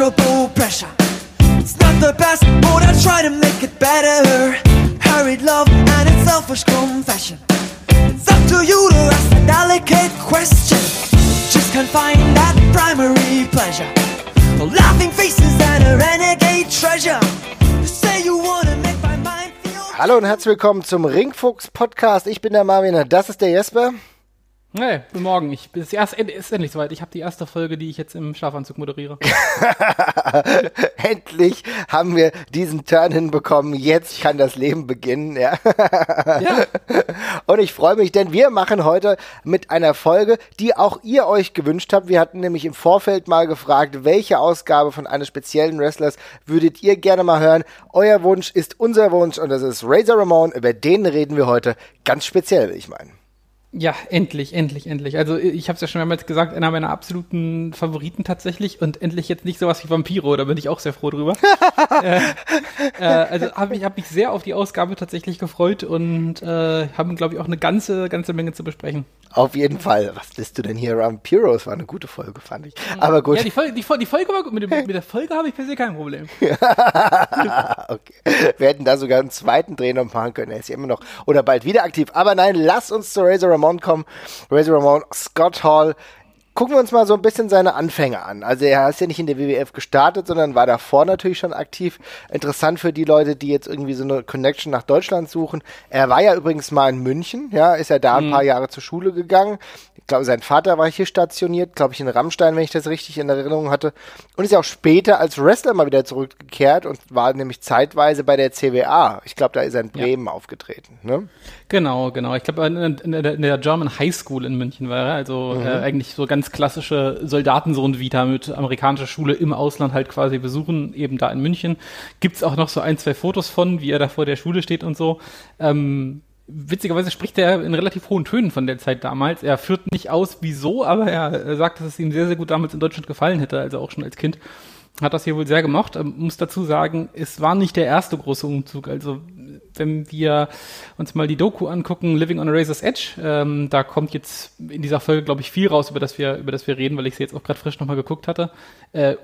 uncontrollable pressure. It's not the best, but I try to make it better. Hurried love and its selfish confession. It's up to you to ask a delicate question. Just can't find that primary pleasure. The laughing faces and a renegade treasure. You. Hallo und herzlich willkommen zum Ringfuchs Podcast. Ich bin der Marvin, das ist der Jesper. Hey, guten Morgen. Ich bin erst ist endlich soweit. Ich habe die erste Folge, die ich jetzt im Schlafanzug moderiere. Endlich haben wir diesen Turn hinbekommen. Jetzt kann das Leben beginnen. Ja. Ja. Und ich freue mich, denn wir machen heute mit einer Folge, die auch ihr euch gewünscht habt. Wir hatten nämlich im Vorfeld mal gefragt, welche Ausgabe von eines speziellen Wrestlers würdet ihr gerne mal hören. Euer Wunsch ist unser Wunsch und das ist Razor Ramon. Über den reden wir heute ganz speziell, ich meine. Ja, endlich, endlich, endlich. Also ich habe es ja schon mehrmals gesagt, einer meiner absoluten Favoriten tatsächlich und endlich jetzt nicht sowas wie Vampiro, da bin ich auch sehr froh drüber. äh, äh, also habe ich hab mich sehr auf die Ausgabe tatsächlich gefreut und äh, haben, glaube ich, auch eine ganze, ganze Menge zu besprechen. Auf jeden Fall. Was lässt du denn hier? Vampiro? Das war eine gute Folge, fand ich. Aber gut. Ja, die Folge, die, die Folge war gut. Mit, dem, mit der Folge habe ich per se kein Problem. okay. Wir hätten da sogar einen zweiten Dreh noch machen können. Er ist ja immer noch oder bald wieder aktiv. Aber nein, lass uns zu Razor Ramon kommen. Razor Ramon, Scott Hall. Gucken wir uns mal so ein bisschen seine Anfänge an. Also er ist ja nicht in der WWF gestartet, sondern war davor natürlich schon aktiv. Interessant für die Leute, die jetzt irgendwie so eine Connection nach Deutschland suchen. Er war ja übrigens mal in München, ja, ist ja da ein paar Jahre zur Schule gegangen. Ich glaube, sein Vater war hier stationiert, glaube ich, in Rammstein, wenn ich das richtig in Erinnerung hatte. Und ist ja auch später als Wrestler mal wieder zurückgekehrt und war nämlich zeitweise bei der CWA. Ich glaube, da ist er in Bremen aufgetreten. Ne? Genau, genau. Ich glaube, in, in, der- in der German High School in München war er. Also äh, eigentlich so ganz klassische Soldatensohn-Vita mit amerikanischer Schule im Ausland halt quasi besuchen, eben da in München. Gibt's auch noch so ein, zwei Fotos von, wie er da vor der Schule steht und so. Ähm, witzigerweise spricht er in relativ hohen Tönen von der Zeit damals. Er führt nicht aus, wieso, aber er sagt, dass es ihm sehr, sehr gut damals in Deutschland gefallen hätte, also auch schon als Kind. Hat das hier wohl sehr gemocht. Ähm, muss dazu sagen, es war nicht der erste große Umzug. Also wenn wir uns mal die Doku angucken, Living on a Razor's Edge, ähm, da kommt jetzt in dieser Folge, glaube ich, viel raus, über das wir, über das wir reden, weil ich sie jetzt auch gerade frisch nochmal geguckt hatte. Äh,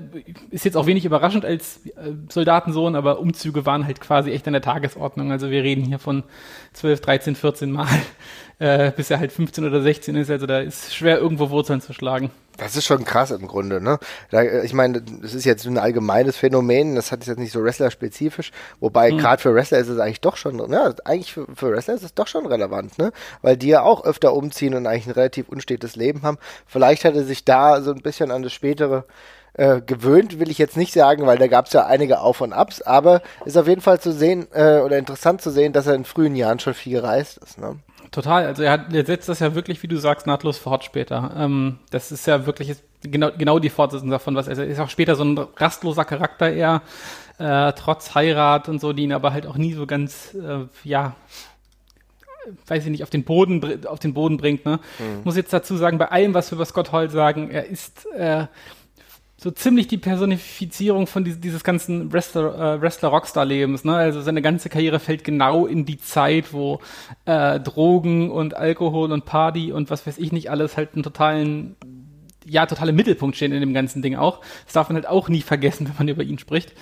ist jetzt auch wenig überraschend als äh, Soldatensohn, aber Umzüge waren halt quasi echt an der Tagesordnung. Also wir reden hier von 12, 13, 14 Mal, äh, bis er halt 15 oder 16 ist. Also da ist schwer irgendwo Wurzeln zu schlagen. Das ist schon krass im Grunde, ne? Da, äh, ich meine, das ist jetzt ein allgemeines Phänomen, das hat jetzt nicht so Wrestler-spezifisch, wobei gerade für Wrestler ist es eigentlich doch schon, ja, eigentlich für, für Wrestler ist es doch schon relevant, ne? Weil die ja auch öfter umziehen und eigentlich ein relativ unstetes Leben haben. Vielleicht hat er sich da so ein bisschen an das spätere äh, gewöhnt, will ich jetzt nicht sagen, weil da gab es ja einige Auf und Abs, aber ist auf jeden Fall zu sehen äh, oder interessant zu sehen, dass er in frühen Jahren schon viel gereist ist, ne? Total, also er, hat, er setzt das ja wirklich, wie du sagst, nahtlos fort später. Ähm, das ist ja wirklich genau, genau die Fortsetzung davon, was er ist auch später so ein rastloser Charakter eher, äh, trotz Heirat und so, die ihn aber halt auch nie so ganz, äh, ja, weiß ich nicht, auf den Boden, auf den Boden bringt. Ne? Muss jetzt dazu sagen, bei allem, was wir über Scott Hall sagen, er ist äh, so ziemlich die Personifizierung von dies, dieses ganzen Wrestler, äh, Wrestler-Rockstar-Lebens. Ne? Also seine ganze Karriere fällt genau in die Zeit, wo äh, Drogen und Alkohol und Party und was weiß ich nicht alles halt einen totalen, ja, totale Mittelpunkt stehen in dem ganzen Ding auch. Das darf man halt auch nie vergessen, wenn man über ihn spricht.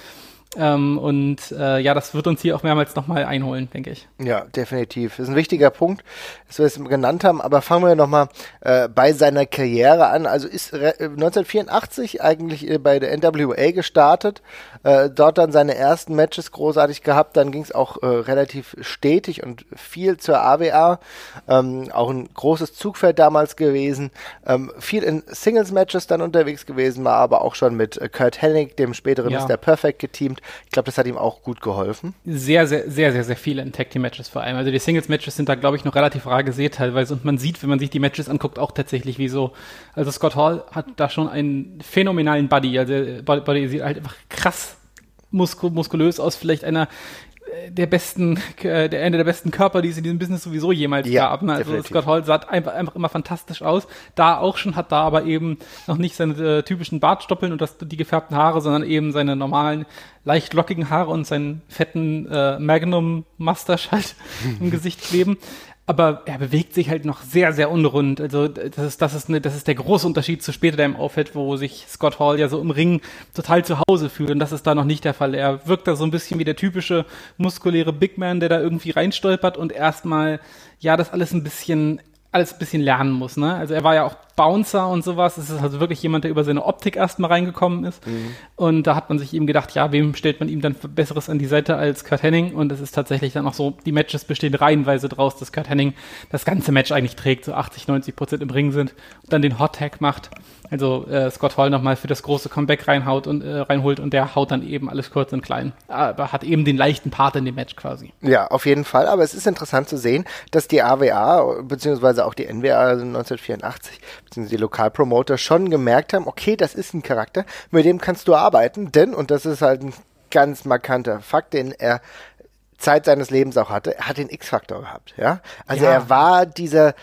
Ähm, und äh, ja, das wird uns hier auch mehrmals nochmal einholen, denke ich. Ja, definitiv. Das ist ein wichtiger Punkt, dass wir es genannt haben. Aber fangen wir nochmal äh, bei seiner Karriere an. Also ist re- äh, 1984 eigentlich äh, bei der NWA gestartet, äh, dort dann seine ersten Matches großartig gehabt. Dann ging es auch äh, relativ stetig und viel zur AWA. Ähm, auch ein großes Zugfeld damals gewesen. Ähm, viel in Singles-Matches dann unterwegs gewesen, war aber auch schon mit äh, Kurt Hennig, dem späteren Ja. Mr. Perfect, geteamt. Ich glaube, das hat ihm auch gut geholfen. sehr, sehr, sehr, sehr, sehr viele in Tag Team Matches vor allem. Also die Singles Matches sind da, glaube ich, noch relativ rar gesehen teilweise und man sieht, wenn man sich die Matches anguckt, auch tatsächlich wieso. Also Scott Hall hat da schon einen phänomenalen Buddy. Also äh, Body sieht halt einfach krass musku muskulös aus, vielleicht einer der besten, äh, der einer der besten Körper, die es in diesem Business sowieso jemals Ja, gab. Ne? Also definitiv. Scott Hall sah einfach, einfach immer fantastisch aus. Da auch schon, hat da aber eben noch nicht seine äh, typischen Bartstoppeln und das, die gefärbten Haare, sondern eben seine normalen, leicht lockigen Haare und seinen fetten äh, Magnum Mustache halt im Gesicht kleben. Aber er bewegt sich halt noch sehr, sehr unrund. Also das ist, das ist, eine, das ist der große Unterschied zu später, im auffällt, wo sich Scott Hall ja so im Ring total zu Hause fühlt. Und das ist da noch nicht der Fall. Er wirkt da so ein bisschen wie der typische muskuläre Big Man, der da irgendwie reinstolpert und erstmal, ja, das alles ein bisschen alles ein bisschen lernen muss. Ne? Also er war ja auch Bouncer und sowas. Es ist also wirklich jemand, der über seine Optik erstmal reingekommen ist. Mhm. Und da hat man sich eben gedacht, ja, wem stellt man ihm dann Besseres an die Seite als Kurt Henning? Und es ist tatsächlich dann auch so, die Matches bestehen reihenweise draus, dass Kurt Henning das ganze Match eigentlich trägt, so 80, 90 Prozent im Ring sind und dann den Hot Tag macht. Also äh, Scott Hall nochmal für das große Comeback reinhaut und äh, reinholt und der haut dann eben alles kurz und klein. Aber hat eben den leichten Part in dem Match quasi. Ja, auf jeden Fall. Aber es ist interessant zu sehen, dass die AWA beziehungsweise auch die NWA 1984 beziehungsweise die Lokalpromoter schon gemerkt haben, okay, das ist ein Charakter, mit dem kannst du arbeiten, denn, und das ist halt ein ganz markanter Fakt, den er Zeit seines Lebens auch hatte, er hat den X-Faktor gehabt, ja. Also ja. er war dieser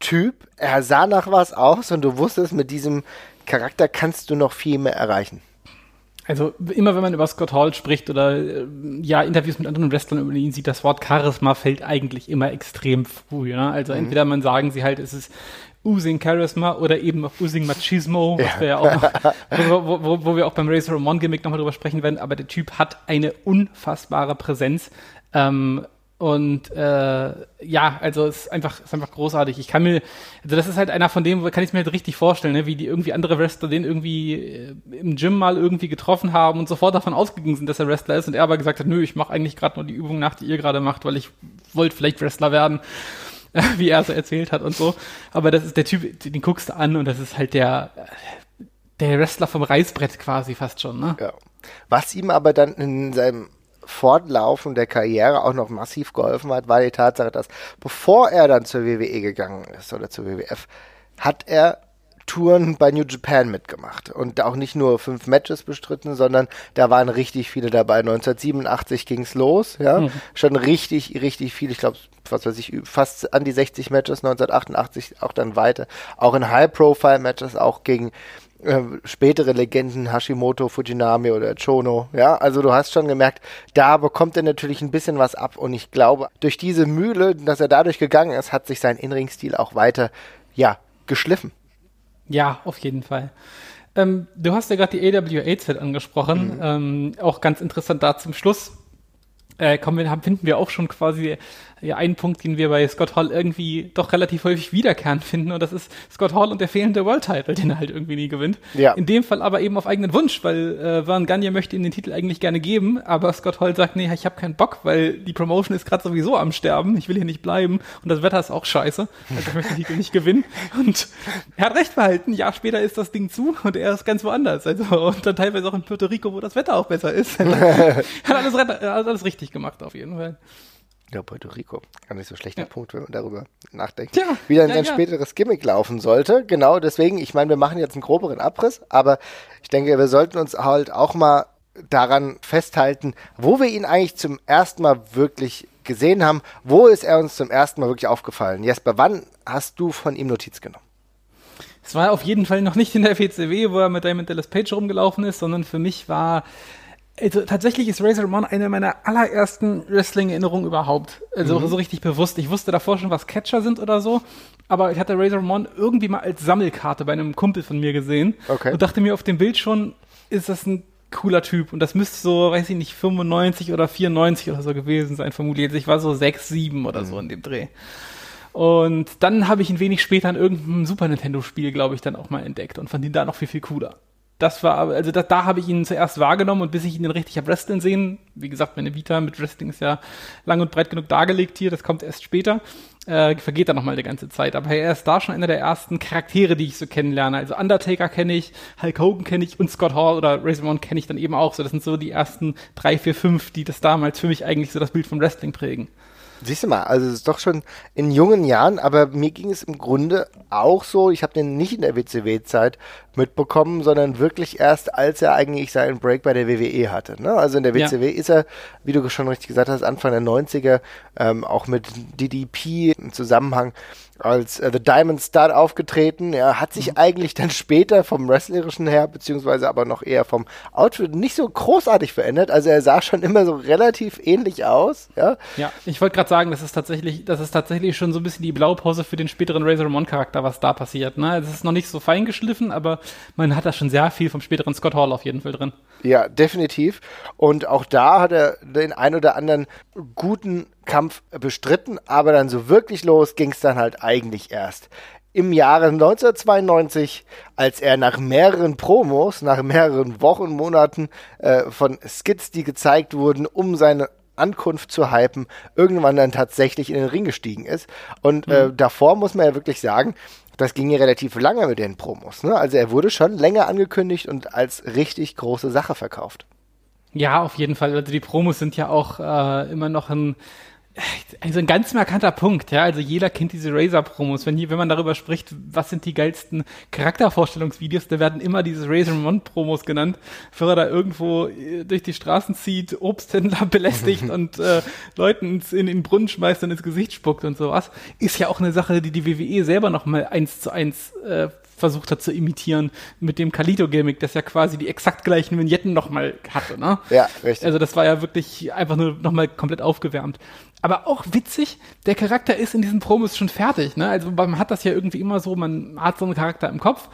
Typ, er sah nach was aus und du wusstest, mit diesem Charakter kannst du noch viel mehr erreichen. Also immer wenn man über Scott Hall spricht oder äh, ja Interviews mit anderen Wrestlern über ihn sieht, das Wort Charisma fällt eigentlich immer extrem früh. Ja? Also mhm. entweder man sagen sie halt, es ist Oozing Charisma oder eben auch Oozing Machismo, ja. was wir ja auch noch, wo, wo, wo, wir auch beim Razor Ramon Gimmick nochmal drüber sprechen werden, aber der Typ hat eine unfassbare Präsenz. Ähm, und äh, ja, also es ist einfach, ist einfach großartig. Ich kann mir, also das ist halt einer von dem, kann ich mir halt richtig vorstellen, ne? wie die irgendwie andere Wrestler den irgendwie äh, im Gym mal irgendwie getroffen haben und sofort davon ausgegangen sind, dass er Wrestler ist und er aber gesagt hat, nö, ich mache eigentlich gerade nur die Übung nach, die ihr gerade macht, weil ich wollte vielleicht Wrestler werden, wie er so erzählt hat und so. Aber das ist der Typ, den guckst du an und das ist halt der, der Wrestler vom Reißbrett quasi fast schon, ne? Ja. Was ihm aber dann in seinem Fortlaufen der Karriere auch noch massiv geholfen hat, war die Tatsache, dass bevor er dann zur WWE gegangen ist oder zur WWF, hat er Touren bei New Japan mitgemacht und auch nicht nur fünf Matches bestritten, sondern da waren richtig viele dabei. 1987 ging's los, ja, mhm. schon richtig, richtig viel. Ich glaube, was weiß ich, fast an die 60 Matches. 1988 auch dann weiter, auch in High-Profile-Matches, auch gegen äh, spätere Legenden Hashimoto, Fujinami oder Chono. Ja, also du hast schon gemerkt, da bekommt er natürlich ein bisschen was ab und ich glaube, durch diese Mühle, dass er dadurch gegangen ist, hat sich sein Inring-Stil auch weiter, ja, geschliffen. Ja, auf jeden Fall. Ähm, du hast ja gerade die AWA-Set angesprochen. Mhm. Ähm, auch ganz interessant da zum Schluss. Äh, kommen wir, haben, finden wir auch schon quasi ja einen Punkt, den wir bei Scott Hall irgendwie doch relativ häufig wiederkehrend finden und das ist Scott Hall und der fehlende World Title, den er halt irgendwie nie gewinnt. Ja. In dem Fall aber eben auf eigenen Wunsch, weil äh, Vern Gagne möchte ihm den Titel eigentlich gerne geben, aber Scott Hall sagt, nee, ich habe keinen Bock, weil die Promotion ist gerade sowieso am Sterben, ich will hier nicht bleiben und das Wetter ist auch scheiße, also ich möchte den Titel nicht gewinnen und er hat recht behalten, ein Jahr später ist das Ding zu und er ist ganz woanders, also und dann teilweise auch in Puerto Rico, wo das Wetter auch besser ist. hat alles, hat alles richtig gemacht auf jeden Fall. Ja, Puerto Rico. Gar nicht so schlechter ja. Punkt, wenn man darüber nachdenkt. Ja, wie dann ja, sein ja. späteres Gimmick laufen sollte. Genau, deswegen, ich meine, wir machen jetzt einen groberen Abriss, aber ich denke, wir sollten uns halt auch mal daran festhalten, wo wir ihn eigentlich zum ersten Mal wirklich gesehen haben. Wo ist er uns zum ersten Mal wirklich aufgefallen? Jesper, wann hast du von ihm Notiz genommen? Es war auf jeden Fall noch nicht in der WCW, wo er mit Diamond Dallas Page rumgelaufen ist, sondern für mich war also, tatsächlich ist Razor Ramon eine meiner allerersten Wrestling-Erinnerungen überhaupt. Also mhm. so richtig bewusst. Ich wusste davor schon, was Catcher sind oder so, aber ich hatte Razor Ramon irgendwie mal als Sammelkarte bei einem Kumpel von mir gesehen okay. und dachte mir auf dem Bild schon, ist das ein cooler Typ und das müsste so, weiß ich nicht, 95 oder 94 oder so gewesen sein, vermutlich. Ich war so 6, 7 oder mhm. so in dem Dreh. Und dann habe ich ihn wenig später in irgendeinem Super Nintendo-Spiel, glaube ich, dann auch mal entdeckt und fand ihn da noch viel, viel cooler das war, also da, da habe ich ihn zuerst wahrgenommen und bis ich ihn dann richtig habe wresteln sehen, wie gesagt, meine Vita mit Wrestling ist ja lang und breit genug dargelegt hier, das kommt erst später, äh, vergeht dann nochmal die ganze Zeit. Aber er ist da schon einer der ersten Charaktere, die ich so kennenlerne. Also Undertaker kenne ich, Hulk Hogan kenne ich und Scott Hall oder Razor kenne ich dann eben auch so. Das sind so die ersten drei, vier, fünf, die das damals für mich eigentlich so das Bild von Wrestling prägen. Siehst du mal, also es ist doch schon in jungen Jahren, aber mir ging es im Grunde auch so, ich habe den nicht in der WCW-Zeit mitbekommen, sondern wirklich erst, als er eigentlich seinen Break bei der WWE hatte. Ne? Also in der WCW ja. ist er, wie du schon richtig gesagt hast, Anfang der 90er, ähm, auch mit DDP im Zusammenhang als äh, The Diamond Star aufgetreten. Er hat sich mhm. eigentlich dann später vom Wrestlerischen her, beziehungsweise aber noch eher vom Outfit nicht so großartig verändert. Also er sah schon immer so relativ ähnlich aus. Ja, ja ich wollte gerade sagen, das ist tatsächlich, das ist tatsächlich schon so ein bisschen die Blaupause für den späteren Razor Ramon Charakter, was da passiert. Ne? Es ist noch nicht so fein geschliffen, aber man hat da schon sehr viel vom späteren Scott Hall auf jeden Fall drin. Ja, definitiv. Und auch da hat er den ein oder anderen guten Kampf bestritten, aber dann so wirklich los ging es dann halt eigentlich erst im Jahre 1992, als er nach mehreren Promos, nach mehreren Wochen, Monaten äh, von Skits, die gezeigt wurden, um seine Ankunft zu hypen, irgendwann dann tatsächlich in den Ring gestiegen ist. Und äh, mhm. äh, davor muss man ja wirklich sagen, das ging ja relativ lange mit den Promos. Ne? Also er wurde schon länger angekündigt und als richtig große Sache verkauft. Ja, auf jeden Fall. Also die Promos sind ja auch äh, immer noch ein also ein ganz markanter Punkt, ja. Also jeder kennt diese Razer-Promos. Wenn, wenn man darüber spricht, was sind die geilsten Charaktervorstellungsvideos, da werden immer diese Razer Mon-Promos genannt, bevor er da irgendwo äh, durch die Straßen zieht, Obsthändler belästigt und äh, Leuten in, in den Brunnen schmeißt und ins Gesicht spuckt und sowas. Ist ja auch eine Sache, die die WWE selber nochmal eins zu eins äh, versucht hat zu imitieren mit dem Kalito-Gimmick, das ja quasi die exakt gleichen Vignetten nochmal hatte, ne? Ja, richtig. Also das war ja wirklich einfach nur nochmal komplett aufgewärmt. Aber auch witzig, der Charakter ist in diesen Promos schon fertig, ne? Also man hat das ja irgendwie immer so, man hat so einen Charakter im Kopf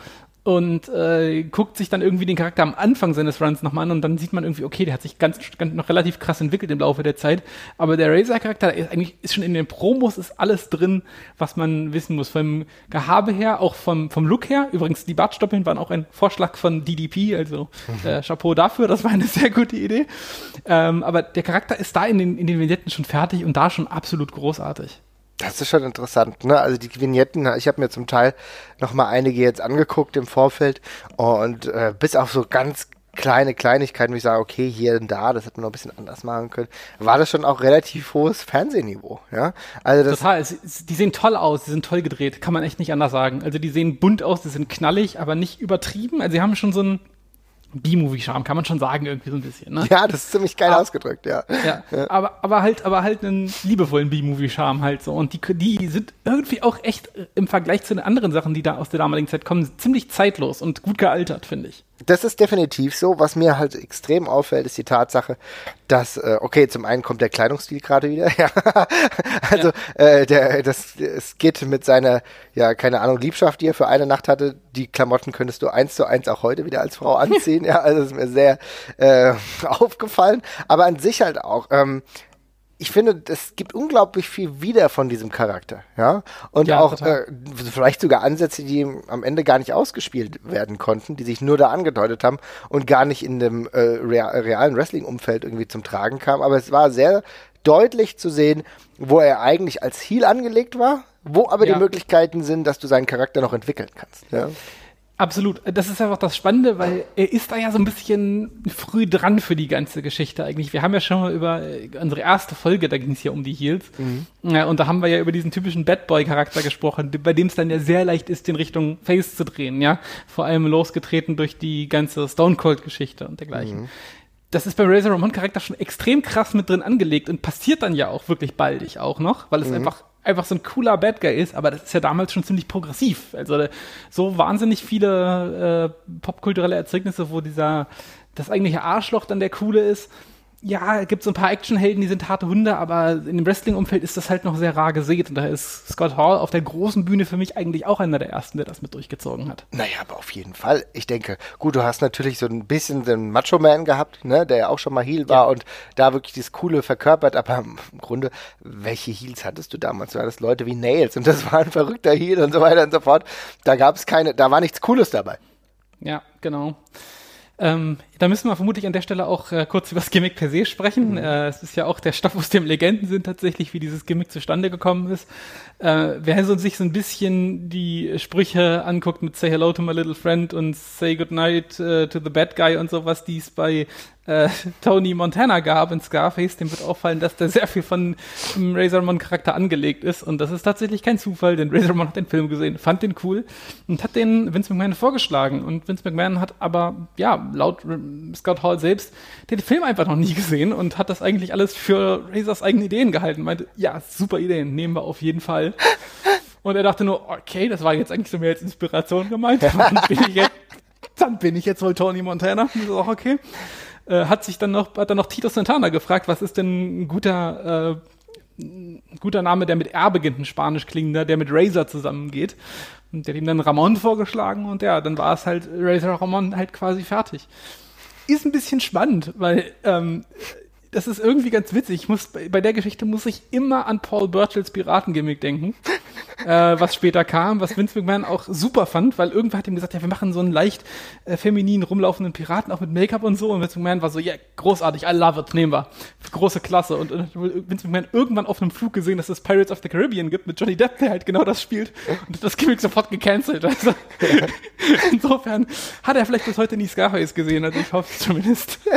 und äh, guckt sich dann irgendwie den Charakter am Anfang seines Runs nochmal an und dann sieht man irgendwie, okay, der hat sich ganz, ganz noch relativ krass entwickelt im Laufe der Zeit. Aber der Razer-Charakter ist eigentlich ist schon in den Promos ist alles drin, was man wissen muss. Vom Gehabe her, auch vom, vom Look her. Übrigens, die Bartstoppeln waren auch ein Vorschlag von DDP, also äh, Chapeau dafür, das war eine sehr gute Idee. Ähm, aber der Charakter ist da in den, in den Vignetten schon fertig und da schon absolut großartig. Das ist schon interessant, ne? Also die Vignetten, ich habe mir zum Teil noch mal einige jetzt angeguckt im Vorfeld und äh, bis auf so ganz kleine Kleinigkeiten, wo ich sage, okay, hier und da, das hätte man noch ein bisschen anders machen können, war das schon auch relativ hohes Fernsehniveau, ja? Also das Total, es, die sehen toll aus, die sind toll gedreht, kann man echt nicht anders sagen. Also die sehen bunt aus, die sind knallig, aber nicht übertrieben. Also sie haben schon so ein B-Movie-Charme, kann man schon sagen, irgendwie so ein bisschen. Ne? Ja, das ist ziemlich geil aber, ausgedrückt, ja. ja. ja. Aber, aber halt, aber halt einen liebevollen B-Movie-Charme halt so. Und die, die sind irgendwie auch echt im Vergleich zu den anderen Sachen, die da aus der damaligen Zeit kommen, ziemlich zeitlos und gut gealtert, finde ich. Das ist definitiv so. Was mir halt extrem auffällt, ist die Tatsache, dass, äh, okay, zum einen kommt der Kleidungsstil gerade wieder, ja. also ja. Äh, der, das, es geht mit seiner, ja, keine Ahnung, Liebschaft, die er für eine Nacht hatte. Die Klamotten könntest du eins zu eins auch heute wieder als Frau anziehen. ja, also ist mir sehr äh, aufgefallen. Aber an sich halt auch. Ähm, ich finde, es gibt unglaublich viel wieder von diesem Charakter, ja. Und ja, auch äh, vielleicht sogar Ansätze, die am Ende gar nicht ausgespielt werden konnten, die sich nur da angedeutet haben und gar nicht in dem äh, realen Wrestling-Umfeld irgendwie zum Tragen kamen. Aber es war sehr deutlich zu sehen, wo er eigentlich als Heel angelegt war, wo aber ja. die Möglichkeiten sind, dass du seinen Charakter noch entwickeln kannst. Ja. Absolut. Das ist einfach das Spannende, weil er ist da ja so ein bisschen früh dran für die ganze Geschichte eigentlich. Wir haben ja schon mal über äh, unsere erste Folge, da ging es ja um die Heels. Mhm. Ja, und da haben wir ja über diesen typischen Bad Boy-Charakter gesprochen, bei dem es dann ja sehr leicht ist, in Richtung Face zu drehen, ja. Vor allem losgetreten durch die ganze Stone Cold-Geschichte und dergleichen. Mhm. Das ist beim Razor Ramon Charakter schon extrem krass mit drin angelegt und passiert dann ja auch wirklich baldig auch noch, weil es mhm. einfach einfach so ein cooler Bad Guy ist, aber das ist ja damals schon ziemlich progressiv. Also so wahnsinnig viele äh, popkulturelle Erzeugnisse, wo dieser das eigentliche Arschloch dann der coole ist ja, gibt so ein paar Actionhelden, die sind harte Hunde, aber in dem Wrestling-Umfeld ist das halt noch sehr rar gesät. Und da ist Scott Hall auf der großen Bühne für mich eigentlich auch einer der ersten, der das mit durchgezogen hat. Naja, aber auf jeden Fall. Ich denke, gut, du hast natürlich so ein bisschen den Macho-Man gehabt, ne, der ja auch schon mal Heel war ja. und da wirklich das Coole verkörpert, aber im Grunde, welche Heels hattest du damals? Du hattest Leute wie Nails und das war ein verrückter Heel und so weiter und so fort. Da gab es keine, da war nichts Cooles dabei. Ja, genau. Ähm, da müssen wir vermutlich an der Stelle auch äh, kurz über das Gimmick per se sprechen. Mhm. Äh, es ist ja auch der Stoff, aus dem Legenden sind tatsächlich, wie dieses Gimmick zustande gekommen ist. Äh, wer so sich so ein bisschen die Sprüche anguckt mit Say Hello to my little friend und Say Goodnight uh, to the bad guy und sowas, die es bei äh, Tony Montana gab in Scarface, dem wird auffallen, dass da sehr viel von dem Razormon Charakter angelegt ist und das ist tatsächlich kein Zufall, denn Razormon hat den Film gesehen, fand den cool und hat den Vince McMahon vorgeschlagen und Vince McMahon hat aber, ja, laut Scott Hall selbst den Film einfach noch nie gesehen und hat das eigentlich alles für Razors eigene Ideen gehalten, meinte, ja, super Ideen, nehmen wir auf jeden Fall. Und er dachte nur, okay, das war jetzt eigentlich so mehr als Inspiration gemeint. Dann bin ich jetzt, dann bin ich jetzt wohl Tony Montana. Das ist auch okay. Äh, hat sich dann noch, hat dann noch Tito Santana gefragt, was ist denn ein guter, äh, ein guter Name, der mit R beginnt, ein spanisch klingender, der mit Razor zusammengeht. Und der hat ihm dann Ramon vorgeschlagen und ja, dann war es halt Razor Ramon halt quasi fertig. Ist ein bisschen spannend, weil ähm, das ist irgendwie ganz witzig. Ich muss, bei der Geschichte muss ich immer an Paul Burchells Piratengimmick denken, äh, was später kam, was Vince McMahon auch super fand, weil irgendwer hat ihm gesagt, ja, wir machen so einen leicht äh, feminin rumlaufenden Piraten, auch mit Make-up und so. Und Vince McMahon war so, ja, yeah, großartig, I love it, nehmen wir. Große Klasse. Und, und Vince McMahon irgendwann auf einem Flug gesehen, dass es Pirates of the Caribbean gibt mit Johnny Depp, der halt genau das spielt. Und das Gimmick sofort gecancelt. Also, insofern hat er vielleicht bis heute nie Scarface gesehen, also ich hoffe es zumindest.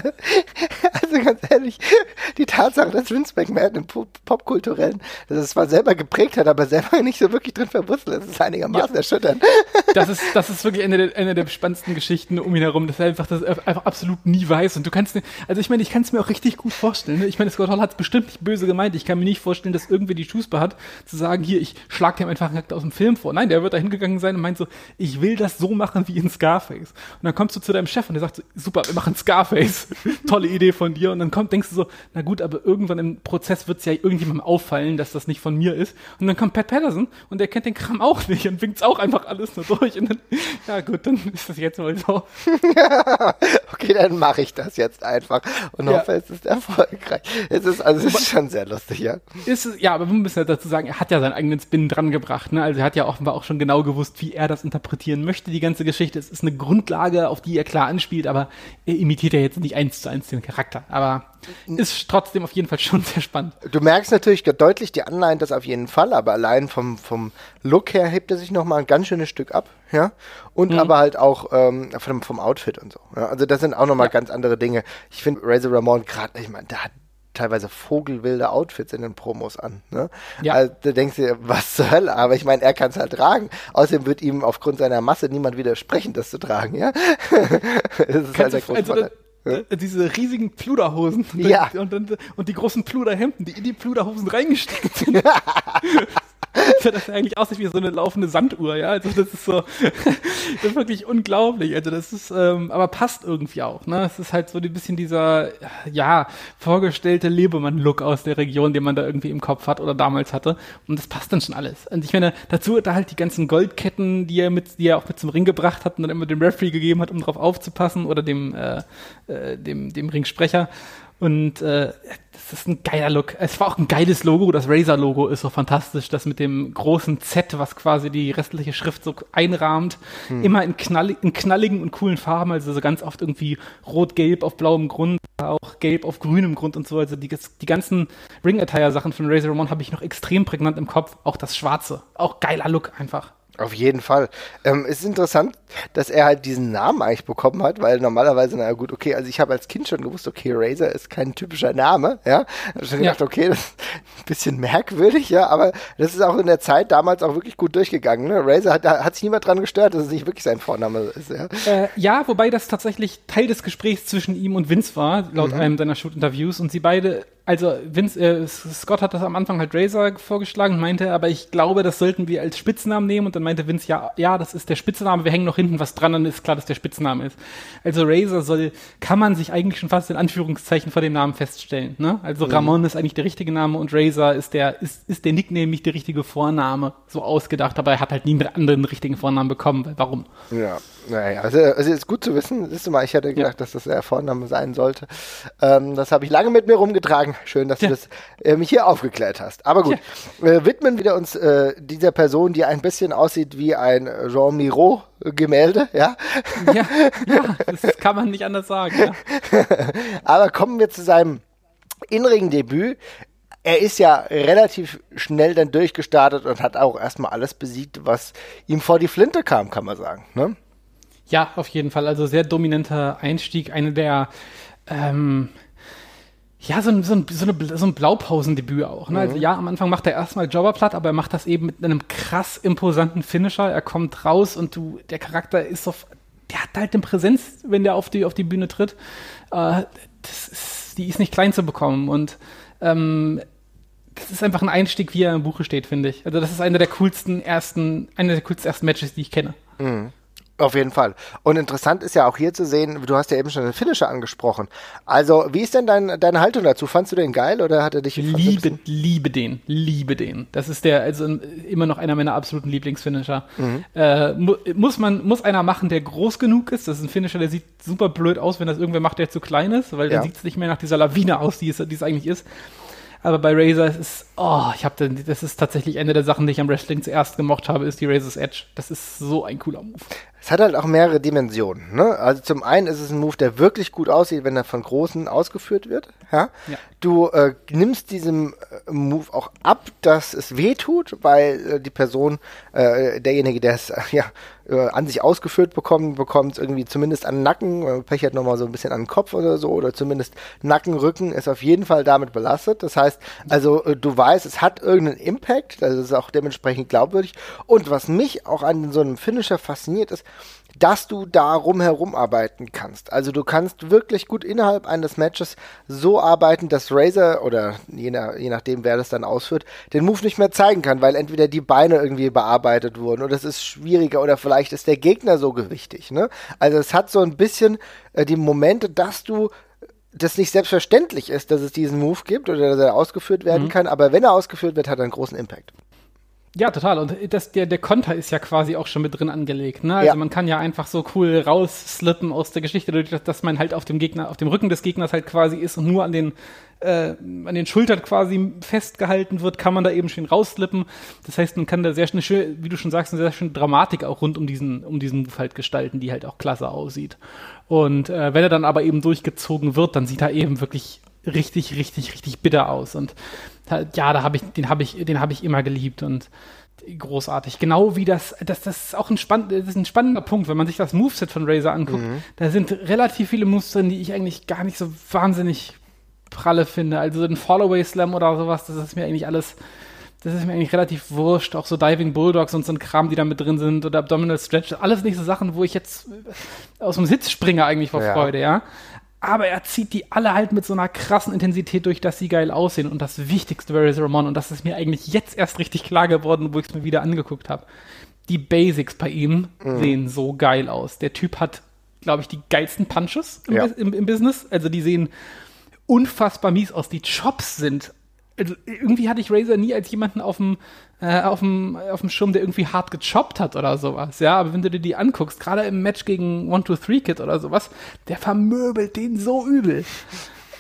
Also ganz ehrlich, die Tatsache, dass Vince McMahon im Popkulturellen, dass es zwar selber geprägt hat, aber selber nicht so wirklich drin verwurzelt ist, ist einigermaßen ja. erschütternd. Das ist, das ist wirklich eine der, eine der spannendsten Geschichten um ihn herum, dass er einfach das einfach absolut nie weiß. Und du kannst, also ich meine, ich kann es mir auch richtig gut vorstellen. Ne? Ich meine, Scott Hall hat es bestimmt nicht böse gemeint. Ich kann mir nicht vorstellen, dass irgendwie die Schussbar hat, zu sagen, hier, ich schlag dem einfach einen Charakter aus dem Film vor. Nein, der wird da hingegangen sein und meint so, ich will das so machen wie in Scarface. Und dann kommst du zu deinem Chef und der sagt so, super, wir machen Scarface. Tolle Idee von dir. Und dann kommt, denkst du so, na gut, aber irgendwann im Prozess wird es ja irgendjemandem auffallen, dass das nicht von mir ist. Und dann kommt Pat Patterson und der kennt den Kram auch nicht und winkt es auch einfach alles nur durch. Und dann, ja gut, dann ist das jetzt mal so. okay, dann mache ich das jetzt einfach und ja. hoffe, es ist erfolgreich. Es ist, also es ist schon sehr lustig, ja. Ist, ja, aber wir müssen ja dazu sagen, er hat ja seinen eigenen Spin dran gebracht. Ne? Also er hat ja offenbar auch schon genau gewusst, wie er das interpretieren möchte, die ganze Geschichte. Es ist eine Grundlage, auf die er klar anspielt, aber er imitiert ja jetzt nicht eins zu eins den Charakter. Aber ist trotzdem auf jeden Fall schon sehr spannend. Du merkst natürlich deutlich die Anleihen, das auf jeden Fall, aber allein vom, vom Look her hebt er sich nochmal ein ganz schönes Stück ab, ja. Und mhm. aber halt auch ähm, vom, vom Outfit und so. Ja? Also das sind auch nochmal ja. ganz andere Dinge. Ich finde Razor Ramon gerade, ich meine, der hat teilweise vogelwilde Outfits in den Promos an. Ne? Ja. Also, da denkst du, was zur Hölle? Aber ich meine, er kann es halt tragen. Außerdem wird ihm aufgrund seiner Masse niemand widersprechen, das zu tragen. Ja, das ist Kannst halt der große also. Diese riesigen Pluderhosen ja. und, und, und, die großen Pluderhemden, die in die Pluderhosen reingesteckt sind. das ist eigentlich aussieht wie so eine laufende Sanduhr, ja. Also das ist so, das ist wirklich unglaublich. Also das ist, ähm, aber passt irgendwie auch, ne? Es ist halt so ein bisschen dieser, ja, vorgestellte Lebemann-Look aus der Region, den man da irgendwie im Kopf hat oder damals hatte. Und das passt dann schon alles. Und ich meine, dazu da halt die ganzen Goldketten, die er mit, die er auch mit zum Ring gebracht hat und dann immer dem Referee gegeben hat, um drauf aufzupassen oder dem, äh, äh, dem, dem Ringsprecher. Und äh, das ist ein geiler Look. Es war auch ein geiles Logo. Das Razer-Logo ist so fantastisch. Das mit dem großen Z, was quasi die restliche Schrift so einrahmt. Hm. Immer in, knall in knalligen und coolen Farben. Also so ganz oft irgendwie rot-gelb auf blauem Grund, auch gelb auf grünem Grund und so. Also die, die ganzen Ring-Attire-Sachen von Razer Ramon habe ich noch extrem prägnant im Kopf. Auch das Schwarze. Auch geiler Look einfach. Auf jeden Fall. Ähm, es ist interessant, dass er halt diesen Namen eigentlich bekommen hat, weil normalerweise, naja gut, okay, also ich habe als Kind schon gewusst, okay, Razer ist kein typischer Name, ja. Ich schon gedacht, ja. okay, das ist ein bisschen merkwürdig, ja, aber das ist auch in der Zeit damals auch wirklich gut durchgegangen. Ne? Razer hat, hat sich niemand dran gestört, dass es nicht wirklich sein Vorname ist, ja. Äh, ja, wobei das tatsächlich Teil des Gesprächs zwischen ihm und Vince war, laut mhm. einem seiner Shoot-Interviews, und sie beide also Vince, äh, Scott hat das am Anfang halt Razor vorgeschlagen und meinte, aber ich glaube, das sollten wir als Spitznamen nehmen und dann meinte Vince, ja, ja, das ist der Spitzname, wir hängen noch hinten was dran, dann ist klar, dass der Spitzname ist. Also Razor soll, kann man sich eigentlich schon fast in Anführungszeichen vor dem Namen feststellen, ne? Also mhm. Ramon ist eigentlich der richtige Name und Razor ist der, ist, ist der Nickname nicht der richtige Vorname, so ausgedacht, aber er hat halt nie einen anderen richtigen Vornamen bekommen, weil warum? Ja, naja, also, also ist gut zu wissen, siehst du mal, ich hätte gedacht, ja. dass das der Vorname sein sollte. Ähm, das habe ich lange mit mir rumgetragen Schön, dass ja. du das äh, mich hier aufgeklärt hast. Aber gut, ja. äh, widmen wir uns äh, dieser Person, die ein bisschen aussieht wie ein Jean Miro Gemälde, ja? Ja, ja das kann man nicht anders sagen. Ja. Aber kommen wir zu seinem inneren Debüt. Er ist ja relativ schnell dann durchgestartet und hat auch erstmal alles besiegt, was ihm vor die Flinte kam, kann man sagen. Ne? Ja, auf jeden Fall. Also sehr dominanter Einstieg. Eine der ähm, ja, so ein, so ein, so eine, so ein Blaupausendebüt auch. Ne? Also mhm. Also ja, am Anfang macht er erstmal Jobber platt, aber er macht das eben mit einem krass imposanten Finisher. Er kommt raus und du, der Charakter ist so, der hat halt eine Präsenz, wenn der auf die, auf die Bühne tritt. Äh, das ist, die ist nicht klein zu bekommen und ähm, das ist einfach ein Einstieg, wie er im Buche steht, finde ich. Also das ist einer der coolsten ersten, einer der coolsten ersten Matches, die ich kenne. Mhm. Auf jeden Fall. Und interessant ist ja auch hier zu sehen, du hast ja eben schon den Finisher angesprochen. Also, wie ist denn dein, deine Haltung dazu? Fandst du den geil oder hat er dich Liebe, liebe den, liebe den. Das ist der, also immer noch einer meiner absoluten Lieblingsfinisher. Mhm. Äh, mu muss man, muss einer machen, der groß genug ist. Das ist ein Finisher, der sieht super blöd aus, wenn das irgendwer macht, der zu klein ist, weil ja. dann sieht es nicht mehr nach dieser Lawine aus, die es, die es eigentlich ist. Aber bei Razer ist es, oh, ich habe, das ist tatsächlich eine der Sachen, die ich am Wrestling zuerst gemocht habe, ist die Razor's Edge. Das ist so ein cooler Move. Es hat halt auch mehrere Dimensionen. Ne? Also zum einen ist es ein Move, der wirklich gut aussieht, wenn er von Großen ausgeführt wird. Ja? ja. Du äh, nimmst diesem äh, Move auch ab, dass es weh tut, weil äh, die Person, äh, derjenige, der es äh, ja, äh, an sich ausgeführt bekommt, bekommt irgendwie zumindest an den Nacken, Pech hat nochmal so ein bisschen an den Kopf oder so, oder zumindest Nacken, Rücken ist auf jeden Fall damit belastet. Das heißt, also du weißt, es hat irgendeinen Impact, das ist auch dementsprechend glaubwürdig. Und was mich auch an so einem Finisher fasziniert ist, dass du da rumherum arbeiten kannst. Also du kannst wirklich gut innerhalb eines Matches so arbeiten, dass Razor oder je, nach, je nachdem, wer das dann ausführt, den Move nicht mehr zeigen kann, weil entweder die Beine irgendwie bearbeitet wurden oder es ist schwieriger oder vielleicht ist der Gegner so gewichtig. Ne? Also es hat so ein bisschen äh, die Momente, dass du das nicht selbstverständlich ist, dass es diesen Move gibt oder dass er ausgeführt werden mhm. kann, aber wenn er ausgeführt wird, hat er einen großen Impact. Ja, total. Und das, der, der Konter ist ja quasi auch schon mit drin angelegt. Ne? Also ja. man kann ja einfach so cool rausslippen aus der Geschichte, dadurch, dass man halt auf dem Gegner, auf dem Rücken des Gegners halt quasi ist und nur an den, äh, an den Schultern quasi festgehalten wird, kann man da eben schön rausslippen. Das heißt, man kann da sehr schnell, wie du schon sagst, eine sehr schöne Dramatik auch rund um diesen, um diesen Move halt gestalten, die halt auch klasse aussieht. Und äh, wenn er dann aber eben durchgezogen wird, dann sieht er eben wirklich richtig, richtig, richtig bitter aus. Und ja, da habe ich, den habe ich, den habe ich immer geliebt und großartig. Genau wie das, das, das ist auch ein, spann, das ist ein spannender Punkt, wenn man sich das Moveset von Razer anguckt. Mhm. Da sind relativ viele Moves drin, die ich eigentlich gar nicht so wahnsinnig pralle finde. Also ein Fallaway Slam oder sowas, das ist mir eigentlich alles, das ist mir eigentlich relativ wurscht. Auch so Diving Bulldogs und so ein Kram, die da mit drin sind oder Abdominal Stretch, alles nicht so Sachen, wo ich jetzt aus dem Sitz springe eigentlich vor ja. Freude, ja aber er zieht die alle halt mit so einer krassen Intensität durch, dass sie geil aussehen. Und das Wichtigste bei Razor Ramon, und das ist mir eigentlich jetzt erst richtig klar geworden, wo ich es mir wieder angeguckt habe. Die Basics bei ihm mhm. sehen so geil aus. Der Typ hat, glaube ich, die geilsten Punches im, ja. im, im Business. Also die sehen unfassbar mies aus. Die Chops sind also irgendwie hatte ich Razor nie als jemanden auf dem äh, auf dem auf dem Schirm, der irgendwie hart gechoppt hat oder sowas. Ja, aber wenn du dir die anguckst, gerade im Match gegen One Two Three Kid oder sowas, der vermöbelt den so übel.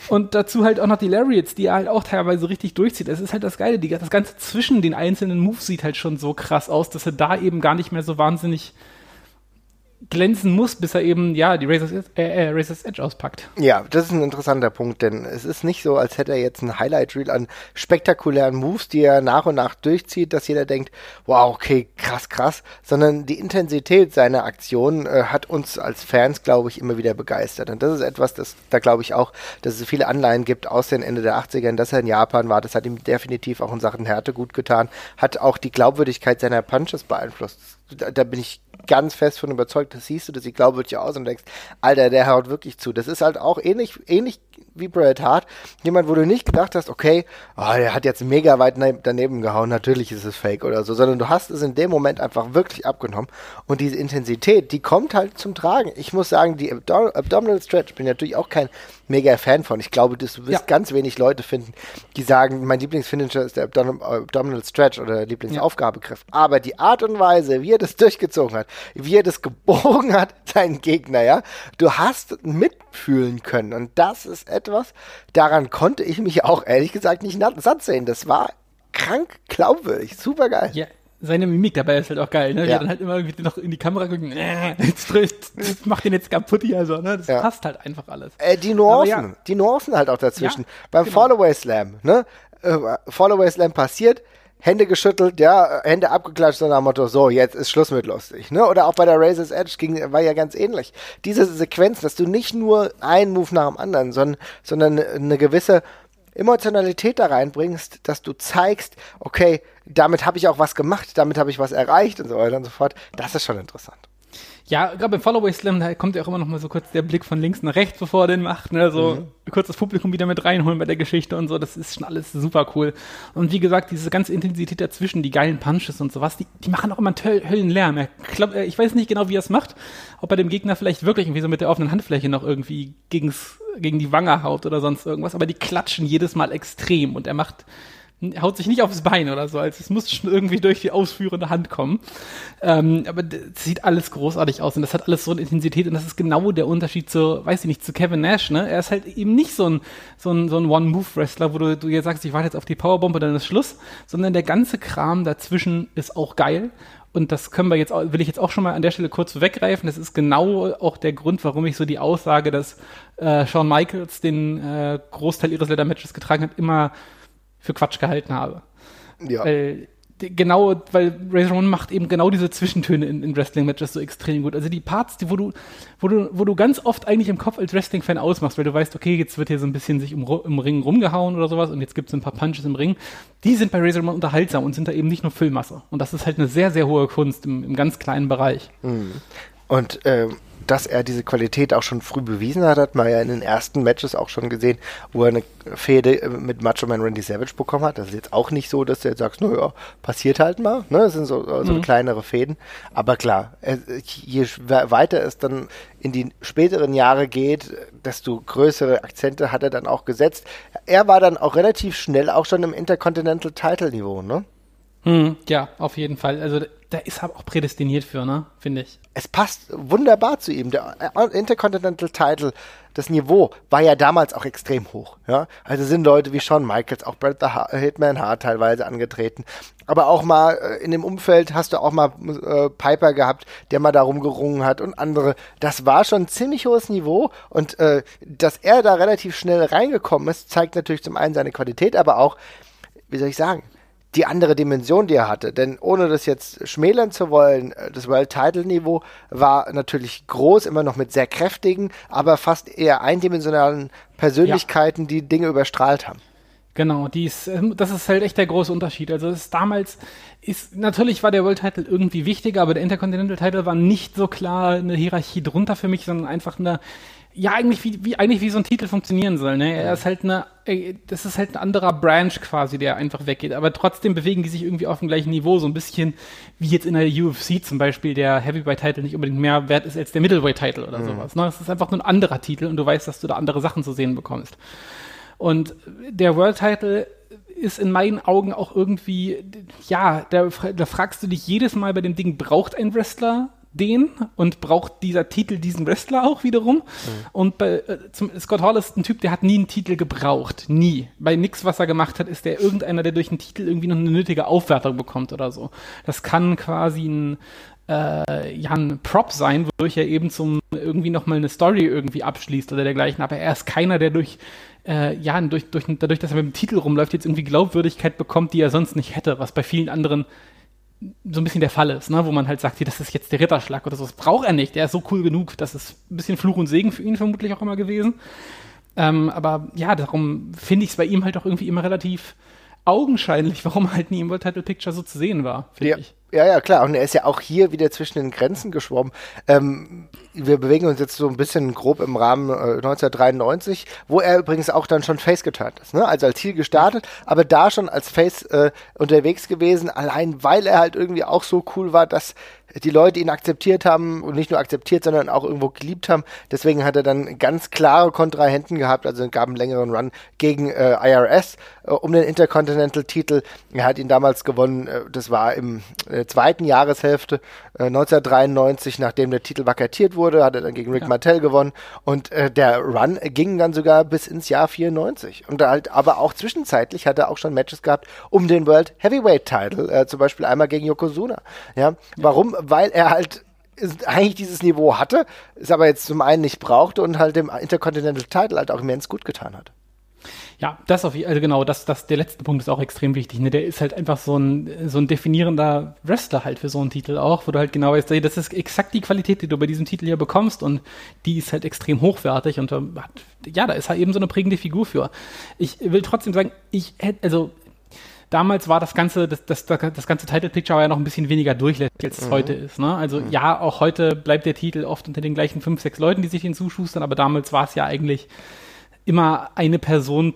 Und dazu halt auch noch die Lariats, die er halt auch teilweise richtig durchzieht. Es ist halt das Geile, die, das Ganze zwischen den einzelnen Moves sieht halt schon so krass aus, dass er da eben gar nicht mehr so wahnsinnig glänzen muss, bis er eben, ja, die Razor's, äh, äh, Razor's Edge auspackt. Ja, das ist ein interessanter Punkt, denn es ist nicht so, als hätte er jetzt ein Highlight-Reel an spektakulären Moves, die er nach und nach durchzieht, dass jeder denkt, wow, okay, krass, krass, sondern die Intensität seiner Aktion äh, hat uns als Fans, glaube ich, immer wieder begeistert. Und das ist etwas, das, da glaube ich auch, dass es viele Anleihen gibt aus den Ende der 80ern, dass er in Japan war. Das hat ihm definitiv auch in Sachen Härte gut getan, hat auch die Glaubwürdigkeit seiner Punches beeinflusst. Da, da bin ich ganz fest von überzeugt, das siehst du, das sieht glaubwürdig aus und denkst, Alter, der haut wirklich zu. Das ist halt auch ähnlich, ähnlich wie Bret Hart. Jemand, wo du nicht gedacht hast, okay, oh, der hat jetzt mega weit daneben gehauen, natürlich ist es fake oder so, sondern du hast es in dem Moment einfach wirklich abgenommen und diese Intensität, die kommt halt zum Tragen. Ich muss sagen, die Abdominal Stretch, bin natürlich auch kein mega Fan von. Ich glaube, du wirst ja. ganz wenig Leute finden, die sagen, mein Lieblingsfinisher ist der Abdominal Stretch oder der Lieblingsaufgabegriff. Ja. Aber die Art und Weise, wie er das durchgezogen hat, wie er das gebogen hat, seinen Gegner, ja, du hast mitfühlen können. Und das ist etwas, daran konnte ich mich auch ehrlich gesagt nicht satt sehen. Das war krank glaubwürdig, super geil. Ja, seine Mimik dabei ist halt auch geil, ne? Ja. Dann halt immer irgendwie noch in die Kamera guckt, äh, jetzt, jetzt macht den jetzt kaputt hier, so, ne? Das ja. passt halt einfach alles. Äh, die Nuancen, ja. die Nuancen halt auch dazwischen. Beim genau. Fallaway Slam, ne? Äh, Fallaway Slam passiert, Hände geschüttelt, ja, Hände abgeklatscht, so nach dem Motto, so, jetzt ist Schluss mit lustig, ne? Oder auch bei der Razor's Edge ging, war ja ganz ähnlich. Diese Sequenz, dass du nicht nur einen Move nach dem anderen, sondern, sondern eine gewisse Emotionalität da reinbringst, dass du zeigst, okay, damit habe ich auch was gemacht, damit habe ich was erreicht und so weiter und so fort, das ist schon interessant. Ja, gerade beim Followaway Slam, da kommt ja auch immer noch mal so kurz der Blick von links nach rechts, bevor er den macht, ne, so mhm. kurz das Publikum wieder mit reinholen bei der Geschichte und so, das ist schon alles super cool. Und wie gesagt, diese ganze Intensität dazwischen, die geilen Punches und sowas, die, die machen auch immer einen Höllenlärm. Ich, glaub, ich weiß nicht genau, wie er es macht, ob er dem Gegner vielleicht wirklich irgendwie so mit der offenen Handfläche noch irgendwie gegens, gegen die Wange haut oder sonst irgendwas, aber die klatschen jedes Mal extrem und er macht haut sich nicht aufs Bein oder so, als es muss schon irgendwie durch die ausführende Hand kommen. Ähm, aber das sieht alles großartig aus und das hat alles so eine Intensität und das ist genau der Unterschied zu, weiß ich nicht, zu Kevin Nash, ne? Er ist halt eben nicht so ein, so ein, so ein One-Move-Wrestler, wo du, du jetzt sagst, ich warte jetzt auf die Powerbomb und dann ist Schluss, sondern der ganze Kram dazwischen ist auch geil und das können wir jetzt, will ich jetzt auch schon mal an der Stelle kurz weggreifen. Das ist genau auch der Grund, warum ich so die Aussage, dass äh, Shawn Michaels den äh, Großteil ihres Leather-Matches getragen hat, immer für Quatsch gehalten habe. Ja. Weil, genau, weil Razor Ramon macht eben genau diese Zwischentöne in, in Wrestling-Matches so extrem gut. Also die Parts, die, wo du, wo du, wo du ganz oft eigentlich im Kopf als Wrestling-Fan ausmachst, weil du weißt, okay, jetzt wird hier so ein bisschen sich im, im Ring rumgehauen oder sowas und jetzt gibt es ein paar Punches im Ring. Die sind bei Razor Ramon unterhaltsam und sind da eben nicht nur Füllmasse. Und das ist halt eine sehr, sehr hohe Kunst im, im ganz kleinen Bereich. Mhm. Und ähm, dass er diese Qualität auch schon früh bewiesen hat, hat man ja in den ersten Matches auch schon gesehen, wo er eine Fehde äh, mit Macho Man Randy Savage bekommen hat. Das ist jetzt auch nicht so, dass du jetzt sagst, naja, passiert halt mal. Ne? Das sind so, äh, so mhm. kleinere Fäden. Aber klar, je weiter es dann in die späteren Jahre geht, desto größere Akzente hat er dann auch gesetzt. Er war dann auch relativ schnell auch schon im Intercontinental Title Niveau, ne? Hm, ja, auf jeden Fall. Also da ist er auch prädestiniert für, ne? Finde ich. Es passt wunderbar zu ihm. Der Intercontinental Title, das Niveau war ja damals auch extrem hoch. Ja? Also sind Leute wie Shawn Michaels, auch Bret the Hitman Hart teilweise angetreten. Aber auch mal äh, in dem Umfeld hast du auch mal äh, Piper gehabt, der mal darum gerungen hat und andere. Das war schon ein ziemlich hohes Niveau und äh, dass er da relativ schnell reingekommen ist, zeigt natürlich zum einen seine Qualität, aber auch, wie soll ich sagen, die andere Dimension, die er hatte. Denn ohne das jetzt schmälern zu wollen, äh, das World Title Niveau war natürlich groß, immer noch mit sehr kräftigen, aber fast eher eindimensionalen Persönlichkeiten, ja. die Dinge überstrahlt haben. Genau, dies, ähm, das ist halt echt der große Unterschied. Also es ist damals ist natürlich war der World Title irgendwie wichtiger, aber der Intercontinental Title war nicht so klar eine Hierarchie drunter für mich, sondern einfach eine ja, eigentlich wie, wie, eigentlich wie so ein Titel funktionieren soll. Ne? Er ist halt eine, das ist halt ein anderer Branch quasi, der einfach weggeht. Aber trotzdem bewegen die sich irgendwie auf dem gleichen Niveau, so ein bisschen wie jetzt in der UFC zum Beispiel, der Heavyweight-Title nicht unbedingt mehr wert ist als der Middleweight-Title oder mhm. sowas. Ne? Es ist einfach nur ein anderer Titel und du weißt, dass du da andere Sachen zu sehen bekommst. Und der World-Title ist in meinen Augen auch irgendwie, ja, da, da fragst du dich jedes Mal bei dem Ding, braucht ein Wrestler den und braucht dieser Titel diesen Wrestler auch wiederum. Mhm. Und bei äh, zum, Scott Hall ist ein Typ, der hat nie einen Titel gebraucht. Nie. Bei nix, was er gemacht hat, ist der irgendeiner, der durch einen Titel irgendwie noch eine nötige Aufwertung bekommt oder so. Das kann quasi ein, äh, ja, ein Prop sein, wodurch er eben zum irgendwie nochmal eine Story irgendwie abschließt oder dergleichen. Aber er ist keiner, der durch äh, ja, durch, durch, dadurch, dass er mit dem Titel rumläuft, jetzt irgendwie Glaubwürdigkeit bekommt, die er sonst nicht hätte, was bei vielen anderen so ein bisschen der Fall ist, ne? wo man halt sagt, hier, das ist jetzt der Ritterschlag oder so. Das braucht er nicht. Der ist so cool genug. Das ist ein bisschen Fluch und Segen für ihn vermutlich auch immer gewesen. Ähm, aber ja, darum finde ich es bei ihm halt auch irgendwie immer relativ augenscheinlich, warum halt nie im World Title Picture so zu sehen war, finde ja. ich. Ja, ja, klar. Und er ist ja auch hier wieder zwischen den Grenzen geschwommen. Ähm, wir bewegen uns jetzt so ein bisschen grob im Rahmen äh, 1993, wo er übrigens auch dann schon Face geturnt ist. Ne? Also als Ziel gestartet, aber da schon als Face äh, unterwegs gewesen, allein weil er halt irgendwie auch so cool war, dass die Leute ihn akzeptiert haben und nicht nur akzeptiert, sondern auch irgendwo geliebt haben. Deswegen hat er dann ganz klare Kontrahenten gehabt, also gab einen längeren Run gegen äh, IRS äh, um den Intercontinental-Titel. Er hat ihn damals gewonnen, äh, das war im äh, zweiten Jahreshälfte 1993, äh, nachdem der Titel vakatiert wurde, hat er dann gegen Rick ja. Martell gewonnen und äh, der Run ging dann sogar bis ins Jahr 94. Und halt, aber auch zwischenzeitlich hat er auch schon Matches gehabt um den World Heavyweight Title, zum Beispiel einmal gegen Yokozuna. Ja, warum? Weil er halt eigentlich dieses Niveau hatte, es aber jetzt zum einen nicht brauchte und halt dem Intercontinental Title halt auch immens gut getan hat. Ja, das auf also genau, das, das, der letzte Punkt ist auch extrem wichtig. Ne? Der ist halt einfach so ein, so ein definierender Wrestler halt für so einen Titel auch, wo du halt genau weißt, das ist exakt die Qualität, die du bei diesem Titel hier bekommst und die ist halt extrem hochwertig und hat, ja, da ist halt eben so eine prägende Figur für. Ich will trotzdem sagen, ich hätte, also damals war das ganze, das, das, das ganze Title Picture ja noch ein bisschen weniger durchlässig, als es mhm. heute ist. Ne? Also mhm. ja, auch heute bleibt der Titel oft unter den gleichen fünf, sechs Leuten, die sich hinzuschustern, aber damals war es ja eigentlich immer eine Person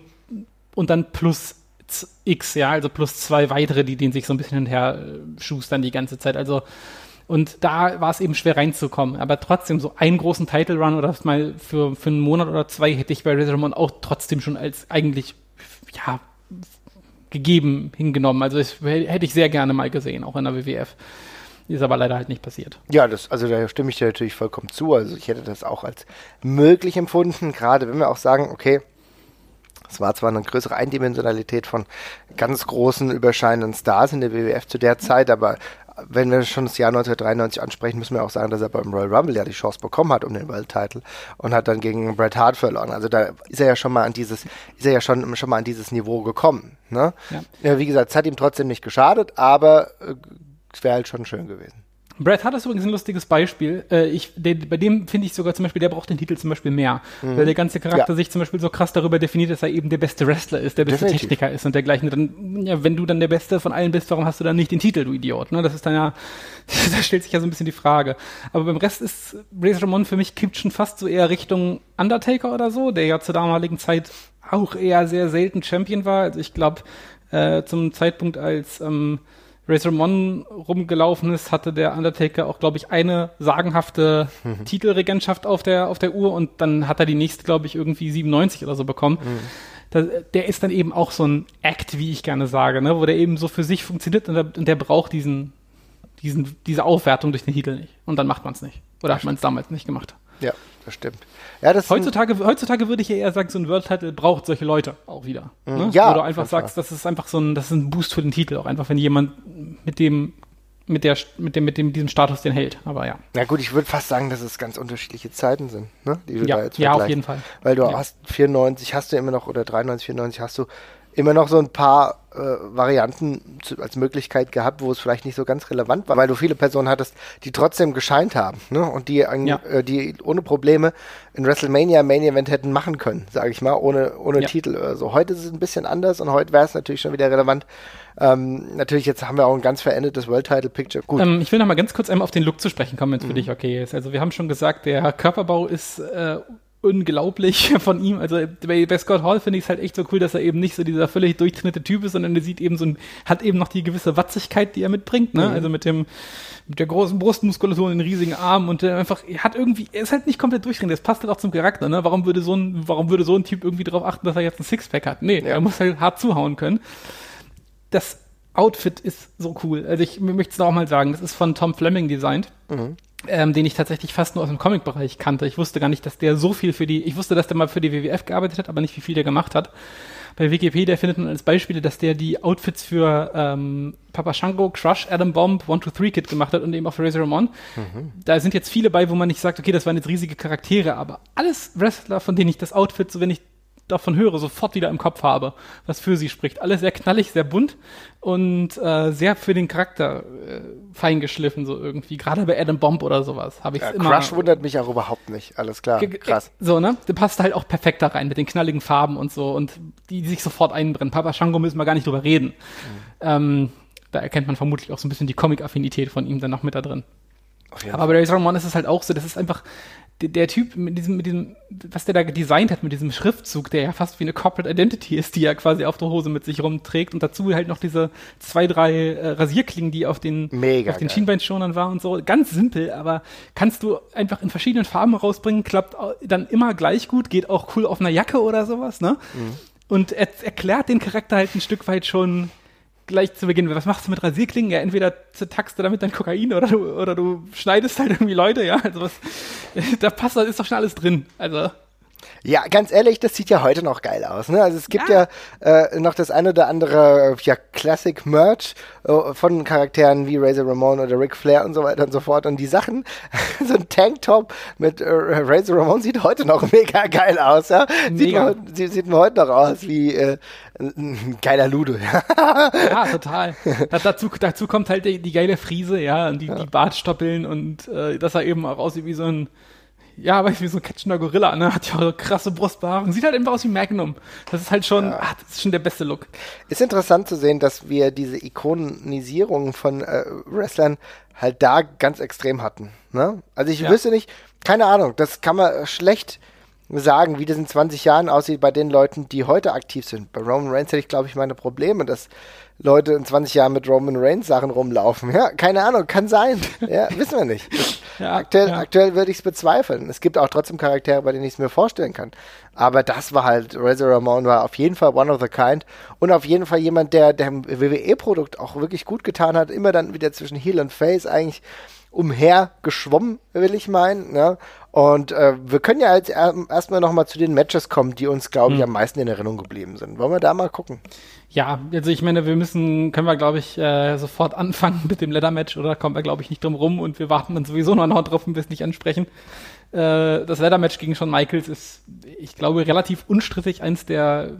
und dann plus X, ja, also plus zwei weitere, die den sich so ein bisschen hinterher äh, schustern die ganze Zeit. Also und da war es eben schwer reinzukommen. Aber trotzdem, so einen großen Title Run oder mal für, für einen Monat oder zwei hätte ich bei Razor Ramon auch trotzdem schon als eigentlich, ja, gegeben hingenommen. Also das hätte ich sehr gerne mal gesehen, auch in der WWF. Ist aber leider halt nicht passiert. Ja, das, also da stimme ich dir natürlich vollkommen zu. Also ich hätte das auch als möglich empfunden, gerade wenn wir auch sagen, okay, es war zwar eine größere Eindimensionalität von ganz großen, überscheinenden Stars in der WWF zu der Zeit, aber wenn wir schon das Jahr 1993 ansprechen, müssen wir auch sagen, dass er beim Royal Rumble ja die Chance bekommen hat um den World Title und hat dann gegen Bret Hart verloren. Also da ist er ja schon mal an dieses, ist er ja schon, schon mal an dieses Niveau gekommen. Ne? Ja. ja wie gesagt, es hat ihm trotzdem nicht geschadet, aber äh, es wäre halt schon schön gewesen. Brad Hart ist übrigens ein lustiges Beispiel. Äh, ich, den, bei dem finde ich sogar zum Beispiel, der braucht den Titel zum Beispiel mehr. Mhm. Weil der ganze Charakter ja. sich zum Beispiel so krass darüber definiert, dass er eben der beste Wrestler ist, der beste Definitiv. Techniker ist und dergleichen. Dann, ja, wenn du dann der Beste von allen bist, warum hast du dann nicht den Titel, du Idiot? Ne? Das ist dann ja, da stellt sich ja so ein bisschen die Frage. Aber beim Rest ist Razor Ramon für mich kippt schon fast so eher Richtung Undertaker oder so, der ja zur damaligen Zeit auch eher sehr selten Champion war. Also ich glaube, äh, zum Zeitpunkt als ähm, Razor Ramon rumgelaufen ist, hatte der Undertaker auch, glaube ich, eine sagenhafte mhm. Titelregentschaft auf der, auf der Uhr und dann hat er die nächste, glaube ich, irgendwie 97 oder so bekommen. Mhm. Da, der ist dann eben auch so ein Act, wie ich gerne sage, ne, wo der eben so für sich funktioniert und der, und der braucht diesen, diesen, diese Aufwertung durch den Titel nicht. Und dann macht man es nicht. Oder hat man es damals nicht gemacht. Ja, das stimmt. Ja, heutzutage, heutzutage würde ich eher sagen, so ein World Title braucht solche Leute auch wieder. Mhm. Ne? Ja. Du einfach sagst, das ist einfach so ein, das ist ein Boost für den Titel. Auch einfach, wenn jemand mit dem mit der mit dem mit dem diesem Status den hält. Aber ja. Na gut, ich würde fast sagen, dass es ganz unterschiedliche Zeiten sind, ne? Die du ja, da jetzt ja, auf jeden Fall. Weil du ja. hast 94 hast du immer noch oder 93 94 hast du immer noch so ein paar äh, Varianten zu, als Möglichkeit gehabt, wo es vielleicht nicht so ganz relevant war, weil du viele Personen hattest, die trotzdem gescheint haben ne? und die, ja. äh, die ohne Probleme in WrestleMania Main Event hätten machen können, sage ich mal, ohne, ohne ja. Titel oder so. Heute ist es ein bisschen anders und heute wäre es natürlich schon wieder relevant. Ähm, natürlich, jetzt haben wir auch ein ganz verändertes World Title Picture. Gut. Ähm, ich will noch mal ganz kurz einmal auf den Look zu sprechen kommen, wenn es mhm. für dich okay ist. Also wir haben schon gesagt, der Körperbau ist äh, unglaublich von ihm. Also bei, bei Scott Hall finde ich es halt echt so cool, dass er eben nicht so dieser völlig durchtrainierte Typ ist, sondern er sieht eben so ein, hat eben noch die gewisse Watzigkeit, die er mitbringt, ne? Mhm. Also mit dem, mit der großen Brustmuskulatur und den riesigen Armen und der einfach, er hat irgendwie, er ist halt nicht komplett durchtrainiert. Das passt halt auch zum Charakter, ne? Warum würde so ein, warum würde so ein Typ irgendwie darauf achten, dass er jetzt ein Sixpack hat? Nee, ja. er muss halt hart zuhauen können. Das Outfit ist so cool. Also ich möchte es noch mal sagen, das ist von Tom Fleming designt. Mhm ähm, den ich tatsächlich fast nur aus dem Comic-Bereich kannte. Ich wusste gar nicht, dass der so viel für die, ich wusste, dass der mal für die WWF gearbeitet hat, aber nicht, wie viel der gemacht hat. Bei Wikipedia findet man als Beispiele, dass der die Outfits für ähm, Papa Shango, Crush, Adam Bomb, One, Two, Three Kid gemacht hat und eben auch für Razor Ramon. Mhm. Da sind jetzt viele bei, wo man nicht sagt, okay, das waren jetzt riesige Charaktere, aber alles Wrestler, von denen ich das Outfit, so wenn ich davon höre, sofort wieder im Kopf habe, was für sie spricht. Alles sehr knallig, sehr bunt und äh, sehr für den Charakter äh, fein geschliffen, so irgendwie. Gerade bei Adam Bomb oder sowas habe ich ja, immer. Crush wundert mich auch überhaupt nicht, alles klar. Krass. So, ne? Der passt halt auch perfekt da rein mit den knalligen Farben und so und die, die sich sofort einbrennen. Papa Shango müssen wir gar nicht drüber reden. Mhm. Ähm, da erkennt man vermutlich auch so ein bisschen die Comic-Affinität von ihm dann noch mit da drin. Aber bei Razor Ramon ist es halt auch so, das ist einfach, der, der, Typ mit diesem, mit diesem, was der da designt hat, mit diesem Schriftzug, der ja fast wie eine Corporate Identity ist, die er quasi auf der Hose mit sich rumträgt und dazu halt noch diese zwei, drei äh, Rasierklingen, die auf den, Mega auf den Schienbeinschonern waren und so. Ganz simpel, aber kannst du einfach in verschiedenen Farben rausbringen, klappt dann immer gleich gut, geht auch cool auf einer Jacke oder sowas, ne? Mhm. Und er erklärt den Charakter halt ein Stück weit schon gleich zu Beginn, was machst du mit Rasierklingen? Ja, entweder zertackst du damit dein Kokain oder du, oder du schneidest halt irgendwie Leute, ja. Also was, da passt, da ist doch schon alles drin. Also. Ja, ganz ehrlich, das sieht ja heute noch geil aus. Ne? Also es gibt ja, ja äh, noch das eine oder andere ja, Classic Merch äh, von Charakteren wie Razor Ramon oder Ric Flair und so weiter und so fort. Und die Sachen, so ein Tanktop mit äh, Razor Ramon sieht heute noch mega geil aus. Ja? Sieht, man, sieht man heute noch aus wie äh, ein geiler Ludo. ja, total. Da, dazu, dazu kommt halt die, die geile Friese, ja, und die, ja. die Bartstoppeln und äh, dass er eben auch aussieht wie so ein ja, aber wie so ein catchender Gorilla, ne? Hat ja auch krasse Brustbehaarung. Sieht halt einfach aus wie Magnum. Das ist halt schon, ja. ach, das ist schon der beste Look. Ist interessant zu sehen, dass wir diese Ikonisierung von äh, Wrestlern halt da ganz extrem hatten. Ne? Also ich ja. wüsste nicht, keine Ahnung, das kann man schlecht sagen, wie das in 20 Jahren aussieht bei den Leuten, die heute aktiv sind. Bei Roman Reigns hätte ich, glaube ich, meine Probleme, dass Leute in 20 Jahren mit Roman Reigns Sachen rumlaufen. Ja, keine Ahnung, kann sein. Ja, wissen wir nicht. Ja, aktuell, ja. aktuell würde ich es bezweifeln. Es gibt auch trotzdem Charaktere, bei denen ich es mir vorstellen kann. Aber das war halt, Razor Ramon war auf jeden Fall one of the kind und auf jeden Fall jemand, der dem WWE-Produkt auch wirklich gut getan hat, immer dann wieder zwischen Heel und Face eigentlich umher geschwommen, will ich meinen. Ja? Und äh, wir können ja jetzt erstmal nochmal zu den Matches kommen, die uns, glaube ich, hm. am meisten in Erinnerung geblieben sind. Wollen wir da mal gucken? Ja, also ich meine, wir müssen, können wir, glaube ich, äh, sofort anfangen mit dem Leather-Match, oder kommen wir, glaube ich, nicht drum rum und wir warten dann sowieso noch drauf und wir es nicht ansprechen. Äh, das Leather-Match gegen Shawn Michaels ist, ich glaube, relativ unstrittig eins der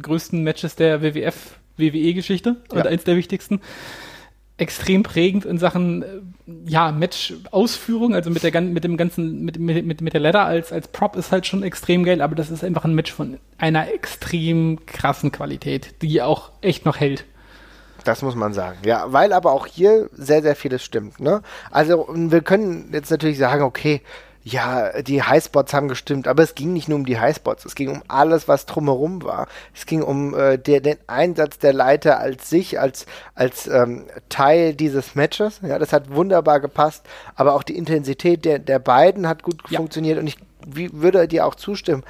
größten Matches der WWF, WWE-Geschichte ja. und eins der wichtigsten extrem prägend in Sachen äh, ja Match-Ausführung, also mit der mit dem ganzen mit, mit, mit der Ladder als als Prop ist halt schon extrem geil, aber das ist einfach ein Match von einer extrem krassen Qualität, die auch echt noch hält. Das muss man sagen. Ja, weil aber auch hier sehr sehr vieles stimmt, ne? Also wir können jetzt natürlich sagen, okay, ja, die Highspots haben gestimmt, aber es ging nicht nur um die Highspots, es ging um alles, was drumherum war. Es ging um äh, der, den Einsatz der Leiter als sich, als, als ähm, Teil dieses Matches. Ja, das hat wunderbar gepasst, aber auch die Intensität der, der beiden hat gut ja. funktioniert und ich wie, würde dir auch zustimmen.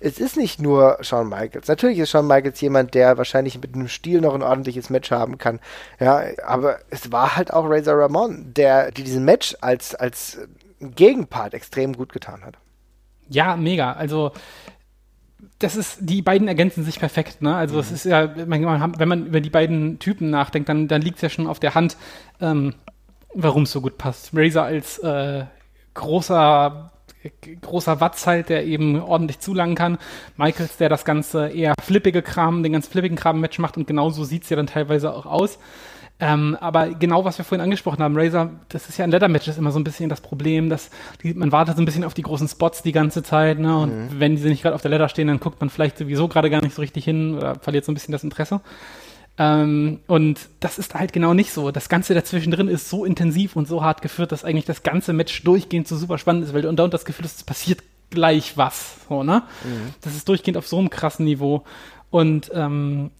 Es ist nicht nur Shawn Michaels. Natürlich ist Shawn Michaels jemand, der wahrscheinlich mit einem Stil noch ein ordentliches Match haben kann. Ja, aber es war halt auch Razor Ramon, der, die diesen Match als, als Gegenpart extrem gut getan hat. Ja, mega. Also das ist, die beiden ergänzen sich perfekt, ne? Also es mhm. ist ja, wenn man über die beiden Typen nachdenkt, dann, dann liegt es ja schon auf der Hand, ähm, warum es so gut passt. Razor als äh, großer großer Watz halt, der eben ordentlich zulangen kann. Michaels, der das ganze eher flippige Kram, den ganz flippigen Kram-Match macht und genauso sieht es ja dann teilweise auch aus. Ähm, aber genau, was wir vorhin angesprochen haben, Razer, das ist ja in Leather-Matches immer so ein bisschen das Problem, dass die, man wartet so ein bisschen auf die großen Spots die ganze Zeit, ne? Und mhm. wenn diese nicht gerade auf der Leather stehen, dann guckt man vielleicht sowieso gerade gar nicht so richtig hin oder verliert so ein bisschen das Interesse. Ähm, und das ist halt genau nicht so. Das Ganze dazwischen drin ist so intensiv und so hart geführt, dass eigentlich das ganze Match durchgehend so super spannend ist, weil du und das Gefühl hast, es passiert gleich was. So, ne? Mhm. Das ist durchgehend auf so einem krassen Niveau. Und ähm,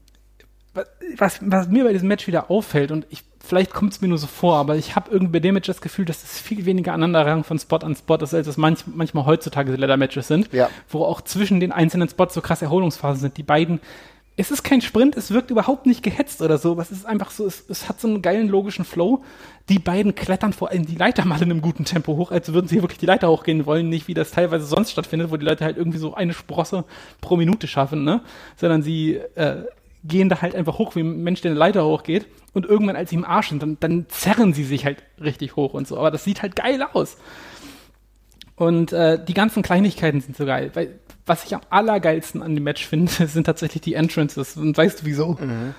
was, was mir bei diesem Match wieder auffällt, und ich, vielleicht kommt es mir nur so vor, aber ich habe irgendwie bei dem Match das Gefühl, dass es viel weniger Aneinanderreihung von Spot an Spot ist, als es manch, manchmal heutzutage Leather-Matches sind, ja. wo auch zwischen den einzelnen Spots so krass Erholungsphasen sind. Die beiden, es ist kein Sprint, es wirkt überhaupt nicht gehetzt oder so, aber es ist einfach so, es, es hat so einen geilen logischen Flow. Die beiden klettern vor allem die Leiter mal in einem guten Tempo hoch, als würden sie wirklich die Leiter hochgehen wollen, nicht wie das teilweise sonst stattfindet, wo die Leute halt irgendwie so eine Sprosse pro Minute schaffen, ne? Sondern sie äh, gehen da halt einfach hoch, wie ein Mensch, der eine Leiter hochgeht. Und irgendwann, als sie im Arsch sind, dann, dann zerren sie sich halt richtig hoch und so. Aber das sieht halt geil aus. Und äh, die ganzen Kleinigkeiten sind so geil. Weil, was ich am allergeilsten an dem Match finde, sind tatsächlich die Entrances. Und weißt du wieso? Mhm.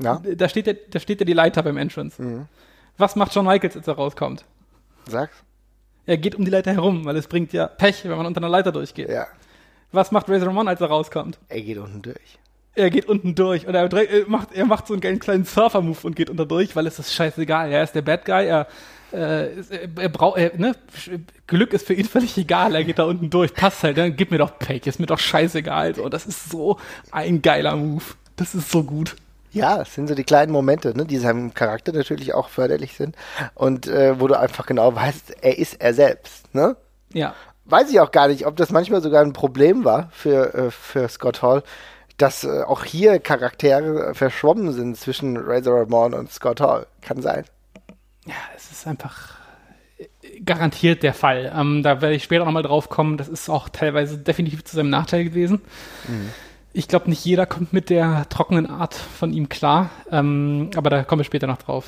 Ja. Da, steht ja, da steht ja die Leiter beim Entrance. Mhm. Was macht John Michaels, als er rauskommt? Sag's. Er geht um die Leiter herum, weil es bringt ja Pech, wenn man unter einer Leiter durchgeht. Ja. Was macht Razor Ramon, als er rauskommt? Er geht unten durch er geht unten durch und er, macht, er macht so einen kleinen Surfer-Move und geht unter durch, weil es ist scheißegal. Er ist der Bad Guy, er, äh, er braucht, ne, Glück ist für ihn völlig egal, er geht da unten durch, passt halt, dann gib mir doch Pech, ist mir doch scheißegal. So, das ist so ein geiler Move. Das ist so gut. Ja, es sind so die kleinen Momente, ne, die seinem Charakter natürlich auch förderlich sind und äh, wo du einfach genau weißt, er ist er selbst, ne? Ja. Weiß ich auch gar nicht, ob das manchmal sogar ein Problem war für, äh, für Scott Hall, dass äh, auch hier Charaktere verschwommen sind zwischen Razor Ramon und Scott Hall. Kann sein. Ja, es ist einfach äh, garantiert der Fall. Ähm, da werde ich später nochmal drauf kommen. Das ist auch teilweise definitiv zu seinem Nachteil gewesen. Mhm. Ich glaube, nicht jeder kommt mit der trockenen Art von ihm klar, ähm, aber da kommen wir später noch drauf.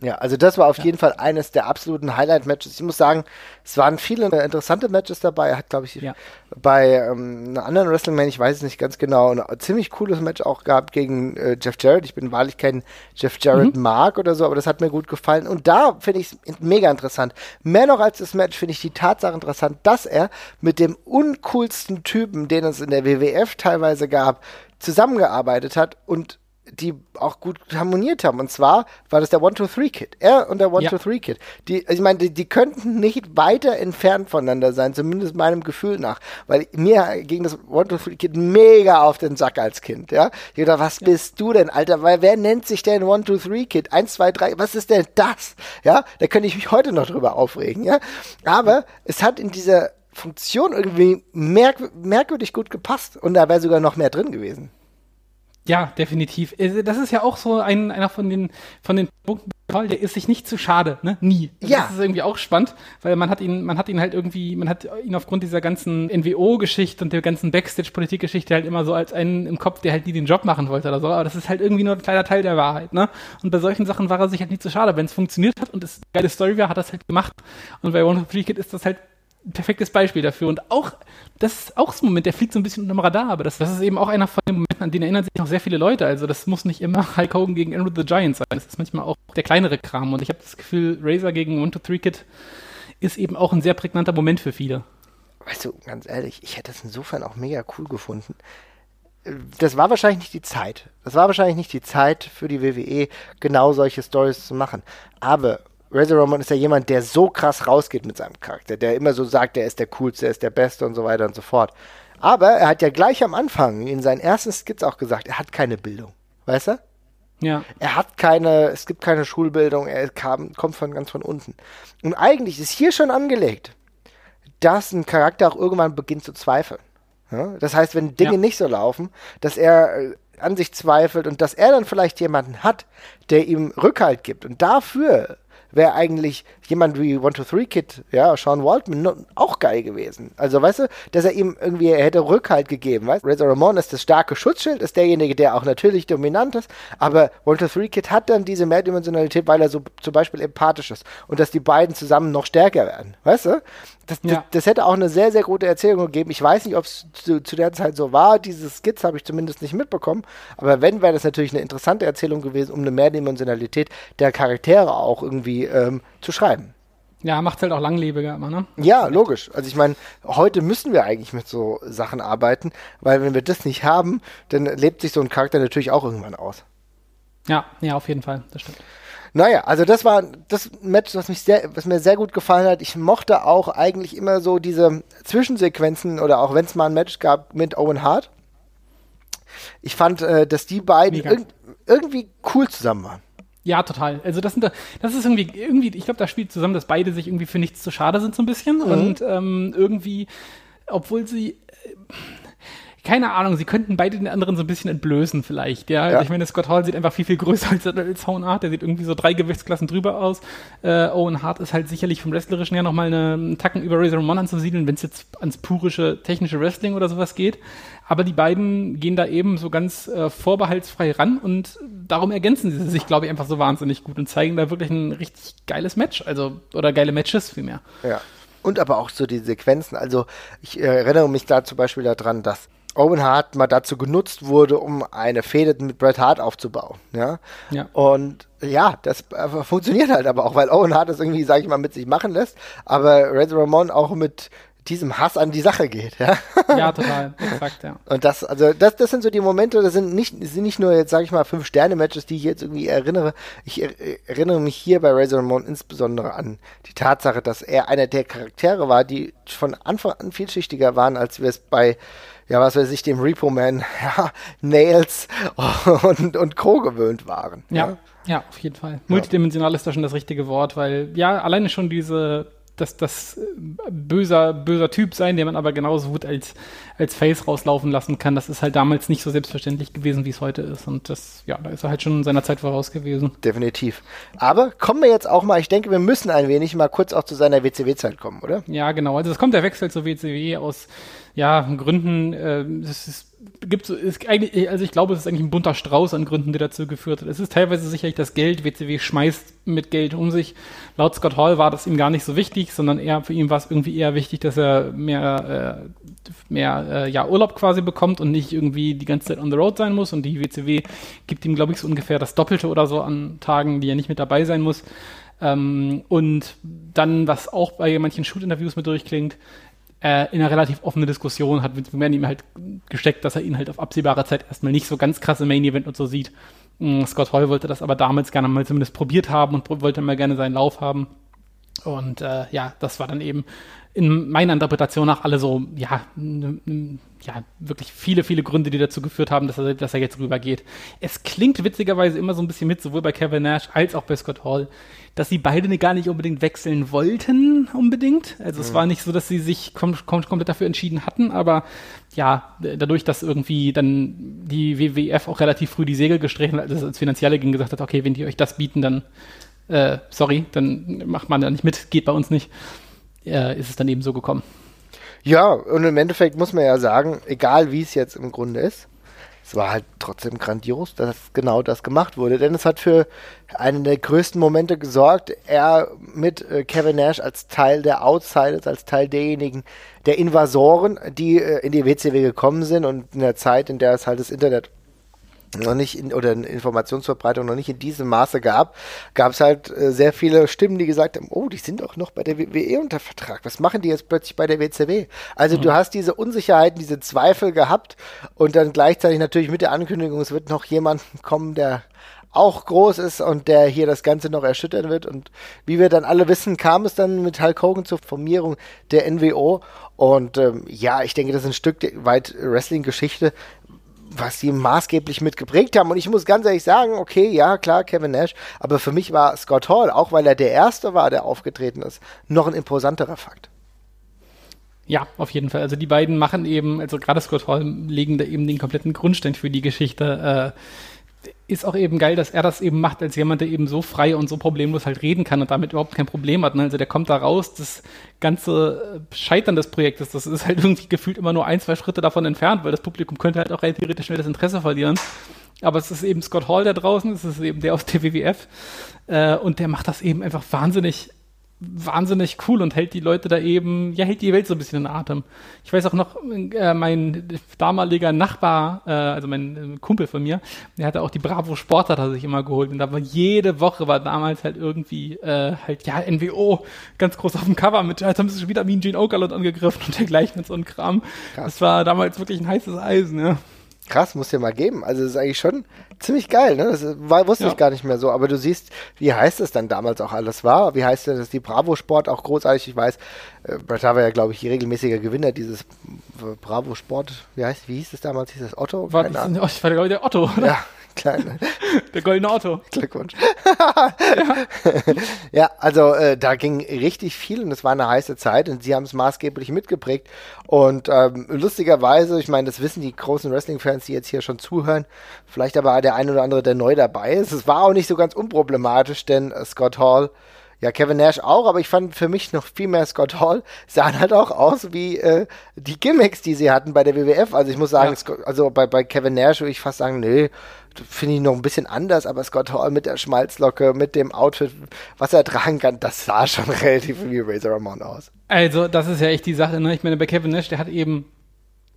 Ja, also das war auf jeden Fall eines der absoluten Highlight-Matches. Ich muss sagen, es waren viele interessante Matches dabei. Er hat, glaube ich, Ja. bei ähm, einer anderen Wrestling-Man, ich weiß es nicht ganz genau, ein ziemlich cooles Match auch gehabt gegen äh, Jeff Jarrett. Ich bin wahrlich kein Jeff Jarrett mag oder so, aber das hat mir gut gefallen. Und da finde ich es mega interessant. Mehr noch als das Match finde ich die Tatsache interessant, dass er mit dem uncoolsten Typen, den es in der WWF teilweise gab, zusammengearbeitet hat und die auch gut harmoniert haben. Und zwar war das der One-Two-Three-Kid. Er und der One-Two-Three-Kid. Die, also ich meine, die, die könnten nicht weiter entfernt voneinander sein, zumindest meinem Gefühl nach. Weil mir ging das One-Two-Three-Kid mega auf den Sack als Kind, ja. Ich dachte, was bist du denn, Alter? Weil wer nennt sich denn One-Two-Three-Kid? Eins, zwei, drei, was ist denn das? Ja, da könnte ich mich heute noch drüber aufregen, ja. Aber es hat in dieser Funktion irgendwie merk merkwürdig gut gepasst und da wäre sogar noch mehr drin gewesen. Ja, definitiv. Äh, Das ist ja auch so ein, einer von den, von den Punkten, der ist sich nicht zu schade, ne? Nie. Ja. Das ist irgendwie auch spannend, weil man hat ihn, man hat ihn halt irgendwie, man hat ihn aufgrund dieser ganzen NWO-Geschichte und der ganzen Backstage-Politik-Geschichte halt immer so als einen im Kopf, der halt nie den Job machen wollte oder so. Aber das ist halt irgendwie nur ein kleiner Teil der Wahrheit, ne? Und bei solchen Sachen war er sich halt nicht zu schade. Wenn es funktioniert hat und es eine geile Story war, hat er es halt gemacht. Und bei One of Three Kid ist das halt perfektes Beispiel dafür. Und auch, das ist auch so ein Moment, der fliegt so ein bisschen unterm Radar, aber das, das ist eben auch einer von den Momenten, an den erinnern sich noch sehr viele Leute. Also das muss nicht immer Hulk Hogan gegen Andrew the Giant sein. Das ist manchmal auch der kleinere Kram. Und ich habe das Gefühl, Razor gegen One to Three Kid ist eben auch ein sehr prägnanter Moment für viele. Weißt du, ganz ehrlich, ich hätte es insofern auch mega cool gefunden. Das war wahrscheinlich nicht die Zeit. Das war wahrscheinlich nicht die Zeit für die WWE, genau solche Stories zu machen. Aber Razor Ramon ist ja jemand, der so krass rausgeht mit seinem Charakter, der immer so sagt, er ist der Coolste, er ist der Beste und so weiter und so fort. Aber er hat ja gleich am Anfang in seinen ersten Skits auch gesagt, er hat keine Bildung. Weißt du? Ja. Er hat keine, es gibt keine Schulbildung, er kam, kommt von ganz von unten. Und eigentlich ist hier schon angelegt, dass ein Charakter auch irgendwann beginnt zu zweifeln. Ja? Das heißt, wenn Dinge Ja. nicht so laufen, dass er äh, an sich zweifelt und dass er dann vielleicht jemanden hat, der ihm Rückhalt gibt. Und dafür wäre eigentlich jemand wie One Two Three Kid, ja, Sean Waldman, no- auch geil gewesen. Also, weißt du, dass er ihm irgendwie, er hätte Rückhalt gegeben, weißt du? Razor Ramon ist das starke Schutzschild, ist derjenige, der auch natürlich dominant ist, aber One Two Three Kid hat dann diese Mehrdimensionalität, weil er so zum Beispiel empathisch ist und dass die beiden zusammen noch stärker werden, weißt du? Das, Ja. das, das hätte auch eine sehr, sehr gute Erzählung gegeben. Ich weiß nicht, ob es zu, zu der Zeit so war. Diese Skits habe ich zumindest nicht mitbekommen. Aber wenn, wäre das natürlich eine interessante Erzählung gewesen, um eine Mehrdimensionalität der Charaktere auch irgendwie ähm, zu schreiben. Ja, macht's halt auch langlebiger immer, ne? Ja, logisch. Also ich meine, heute müssen wir eigentlich mit so Sachen arbeiten, weil wenn wir das nicht haben, dann lebt sich so ein Charakter natürlich auch irgendwann aus. Ja, ja, auf jeden Fall. Das stimmt. Naja, also das war das Match, was, mich sehr, was mir sehr gut gefallen hat. Ich mochte auch eigentlich immer so diese Zwischensequenzen oder auch wenn es mal ein Match gab mit Owen Hart. Ich fand, äh, dass die beiden irg irgendwie cool zusammen waren. Ja, total. Also das sind da, das ist irgendwie, irgendwie, ich glaube, da spielt zusammen, dass beide sich irgendwie für nichts zu schade sind, so ein bisschen. Mhm. Und ähm, irgendwie, obwohl sie. äh, Keine Ahnung, sie könnten beide den anderen so ein bisschen entblößen vielleicht, ja. Also Ja. ich meine, Scott Hall sieht einfach viel, viel größer als, als Owen Hart, der sieht irgendwie so drei Gewichtsklassen drüber aus. Äh, Owen Hart ist halt sicherlich vom Wrestlerischen her nochmal einen Tacken über Razor Ramon anzusiedeln, wenn es jetzt ans purische technische Wrestling oder sowas geht. Aber die beiden gehen da eben so ganz äh, vorbehaltsfrei ran und darum ergänzen sie sich, glaube ich, einfach so wahnsinnig gut und zeigen da wirklich ein richtig geiles Match, also oder geile Matches vielmehr. Ja. Und aber auch so die Sequenzen. Also ich äh, erinnere mich da zum Beispiel daran, dass Owen Hart mal dazu genutzt wurde, um eine Fehde mit Bret Hart aufzubauen. Ja. Ja. Und ja, das äh, funktioniert halt aber auch, weil Owen Hart das irgendwie, sag ich mal, mit sich machen lässt, aber Razor Ramon auch mit diesem Hass an die Sache geht. Ja. Ja, total, exakt, ja. Und das, also das, das sind so die Momente, das sind nicht, sind nicht nur jetzt, sage ich mal, fünf Sterne-Matches, die ich jetzt irgendwie erinnere. Ich er, erinnere mich hier bei Razor Ramon insbesondere an die Tatsache, dass er einer der Charaktere war, die von Anfang an vielschichtiger waren, als wir es bei, ja, was weiß ich, dem Repo Man, ja, Nails und, und Co. gewöhnt waren. Ja, ja, auf jeden Fall. Multidimensional ist da schon das richtige Wort, weil ja, alleine schon diese, das, das äh, böser, böser Typ sein, den man aber genauso gut als, als Face rauslaufen lassen kann, das ist halt damals nicht so selbstverständlich gewesen, wie es heute ist. Und das, ja, da ist er halt schon seiner Zeit voraus gewesen. Definitiv. Aber kommen wir jetzt auch mal, ich denke, wir müssen ein wenig mal kurz auch zu seiner WCW-Zeit kommen, oder? Ja, genau. Also es kommt der Wechsel zur WCW aus ja, Gründen, äh, das ist gibt so, ist eigentlich, also ich glaube, es ist eigentlich ein bunter Strauß an Gründen, die dazu geführt hat. Es ist teilweise sicherlich das Geld, WCW schmeißt mit Geld um sich. Laut Scott Hall war das ihm gar nicht so wichtig, sondern eher für ihn war es irgendwie eher wichtig, dass er mehr, äh, mehr äh, ja, Urlaub quasi bekommt und nicht irgendwie die ganze Zeit on the road sein muss. Und die WCW gibt ihm, glaube ich, so ungefähr das Doppelte oder so an Tagen, die er nicht mit dabei sein muss. Ähm, und dann, was auch bei manchen Shoot-Interviews mit durchklingt, äh, in einer relativ offene Diskussion hat Vince McMahon ihm halt gesteckt, dass er ihn halt auf absehbare Zeit erstmal nicht so ganz krass im Main Event und so sieht. Mm, Scott Hall wollte das aber damals gerne mal zumindest probiert haben und wollte mal gerne seinen Lauf haben. Und äh, ja, das war dann eben in meiner Interpretation nach alle so, ja, ja, wirklich viele, viele Gründe, die dazu geführt haben, dass er, dass er jetzt rübergeht. Es klingt witzigerweise immer so ein bisschen mit, sowohl bei Kevin Nash als auch bei Scott Hall, dass sie beide gar nicht unbedingt wechseln wollten, unbedingt. Also mhm. es war nicht so, dass sie sich kom kom komplett dafür entschieden hatten, aber ja, dadurch, dass irgendwie dann die WWF auch relativ früh die Segel gestrichen hat, also als Finanzielle ging, gesagt hat, okay, wenn die euch das bieten, dann äh, sorry, dann macht man da nicht mit, geht bei uns nicht äh, ist es dann eben so gekommen. Ja, und im Endeffekt muss man ja sagen, egal wie es jetzt im Grunde ist, es war halt trotzdem grandios, dass genau das gemacht wurde. Denn es hat für einen der größten Momente gesorgt. Er mit äh, Kevin Nash als Teil der Outsiders, als Teil derjenigen, der Invasoren, die äh, in die WCW gekommen sind und in der Zeit, in der es halt das Internet noch nicht in, oder Informationsverbreitung noch nicht in diesem Maße gab, gab es halt äh, sehr viele Stimmen, die gesagt haben, oh, die sind doch noch bei der WWE unter Vertrag. Was machen die jetzt plötzlich bei der WCW? Also mhm. du hast diese Unsicherheiten, diese Zweifel gehabt und dann gleichzeitig natürlich mit der Ankündigung, es wird noch jemand kommen, der auch groß ist und der hier das Ganze noch erschüttern wird. Und wie wir dann alle wissen, kam es dann mit Hulk Hogan zur Formierung der NWO. Und ähm, ja, ich denke, das ist ein Stück weit Wrestling-Geschichte, was sie maßgeblich mitgeprägt haben. Und ich muss ganz ehrlich sagen, okay, ja, klar, Kevin Nash, aber für mich war Scott Hall, auch weil er der Erste war, der aufgetreten ist, noch ein imposanterer Fakt. Ja, auf jeden Fall. Also die beiden machen eben, also gerade Scott Hall legen da eben den kompletten Grundstein für die Geschichte. Äh, ist auch eben geil, dass er das eben macht, als jemand, der eben so frei und so problemlos halt reden kann und damit überhaupt kein Problem hat. Ne? Also der kommt da raus, das ganze äh, Scheitern des Projektes, das ist halt irgendwie gefühlt immer nur ein, zwei Schritte davon entfernt, weil das Publikum könnte halt auch rein theoretisch schnell das Interesse verlieren. Aber es ist eben Scott Hall da draußen, es ist eben der aus der WWF äh, und der macht das eben einfach wahnsinnig wahnsinnig cool und hält die Leute da eben, ja, hält die Welt so ein bisschen in Atem. Ich weiß auch noch, äh, mein damaliger Nachbar, äh, also mein äh, Kumpel von mir, der hatte auch die Bravo Sport hat er sich immer geholt und da war jede Woche war damals halt irgendwie äh, halt, ja, NWO ganz groß auf dem Cover mit, jetzt haben sie schon wieder Mean Gene Okerlund angegriffen und dergleichen und so ein Kram. Krass. Das war damals wirklich ein heißes Eisen, ja. Krass, muss dir mal geben. Also das ist eigentlich schon ziemlich geil, ne? Das war, wusste ja. ich gar nicht mehr so. Aber du siehst, wie heißt das dann damals auch alles war? Wie heißt denn das die Bravo Sport auch großartig? Ich weiß, äh, Brett war ja, glaube ich, regelmäßiger Gewinner dieses Bravo Sport. Wie heißt, wie hieß es damals? Hieß das Otto? War, das, ich war, glaube ich, der Otto. Oder? Ja, Kleine. Der goldene Otto. Glückwunsch. ja. ja, also äh, da ging richtig viel und es war eine heiße Zeit und sie haben es maßgeblich mitgeprägt. Und ähm, lustigerweise, ich meine, das wissen die großen Wrestling-Fans, die jetzt hier schon zuhören, vielleicht aber der ein oder andere, der neu dabei ist. Es war auch nicht so ganz unproblematisch, denn äh, Scott Hall ja, Kevin Nash auch, aber ich fand für mich noch viel mehr Scott Hall sahen halt auch aus wie äh, die Gimmicks, die sie hatten bei der WWF. Also ich muss sagen, ja. also bei, bei Kevin Nash würde ich fast sagen, nee, finde ich noch ein bisschen anders, aber Scott Hall mit der Schmalzlocke, mit dem Outfit, was er tragen kann, das sah schon relativ wie Razor Ramon aus. Also, das ist ja echt die Sache, ne? Ich meine, bei Kevin Nash, der hat eben,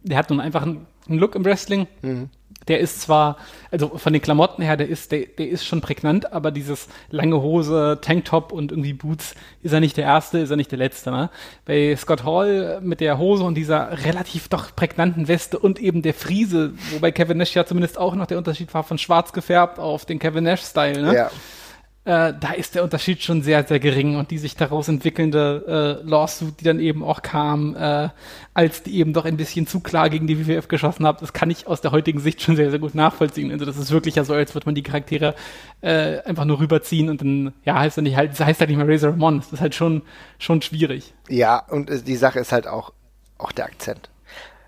der hat nun einfach einen, einen Look im Wrestling. Mhm der ist zwar, also von den Klamotten her, der ist, der, der ist schon prägnant, aber dieses lange Hose, Tanktop und irgendwie Boots ist er nicht der erste, ist er nicht der letzte. Ne? Bei Scott Hall mit der Hose und dieser relativ doch prägnanten Weste und eben der Friese, wobei Kevin Nash ja zumindest auch noch der Unterschied war von schwarz gefärbt auf den Kevin Nash-Style. Ne? Ja äh, da ist der Unterschied schon sehr, sehr gering und die sich daraus entwickelnde äh, Lawsuit, die dann eben auch kam, äh, als die eben doch ein bisschen zu klar gegen die WWF geschossen hat, das kann ich aus der heutigen Sicht schon sehr, sehr gut nachvollziehen. Also das ist wirklich ja so, als würde man die Charaktere äh, einfach nur rüberziehen und dann, ja, heißt er nicht halt, das heißt halt nicht mehr Razor Ramon. Das ist halt schon, schon schwierig. Ja, und äh, die Sache ist halt auch, auch der Akzent.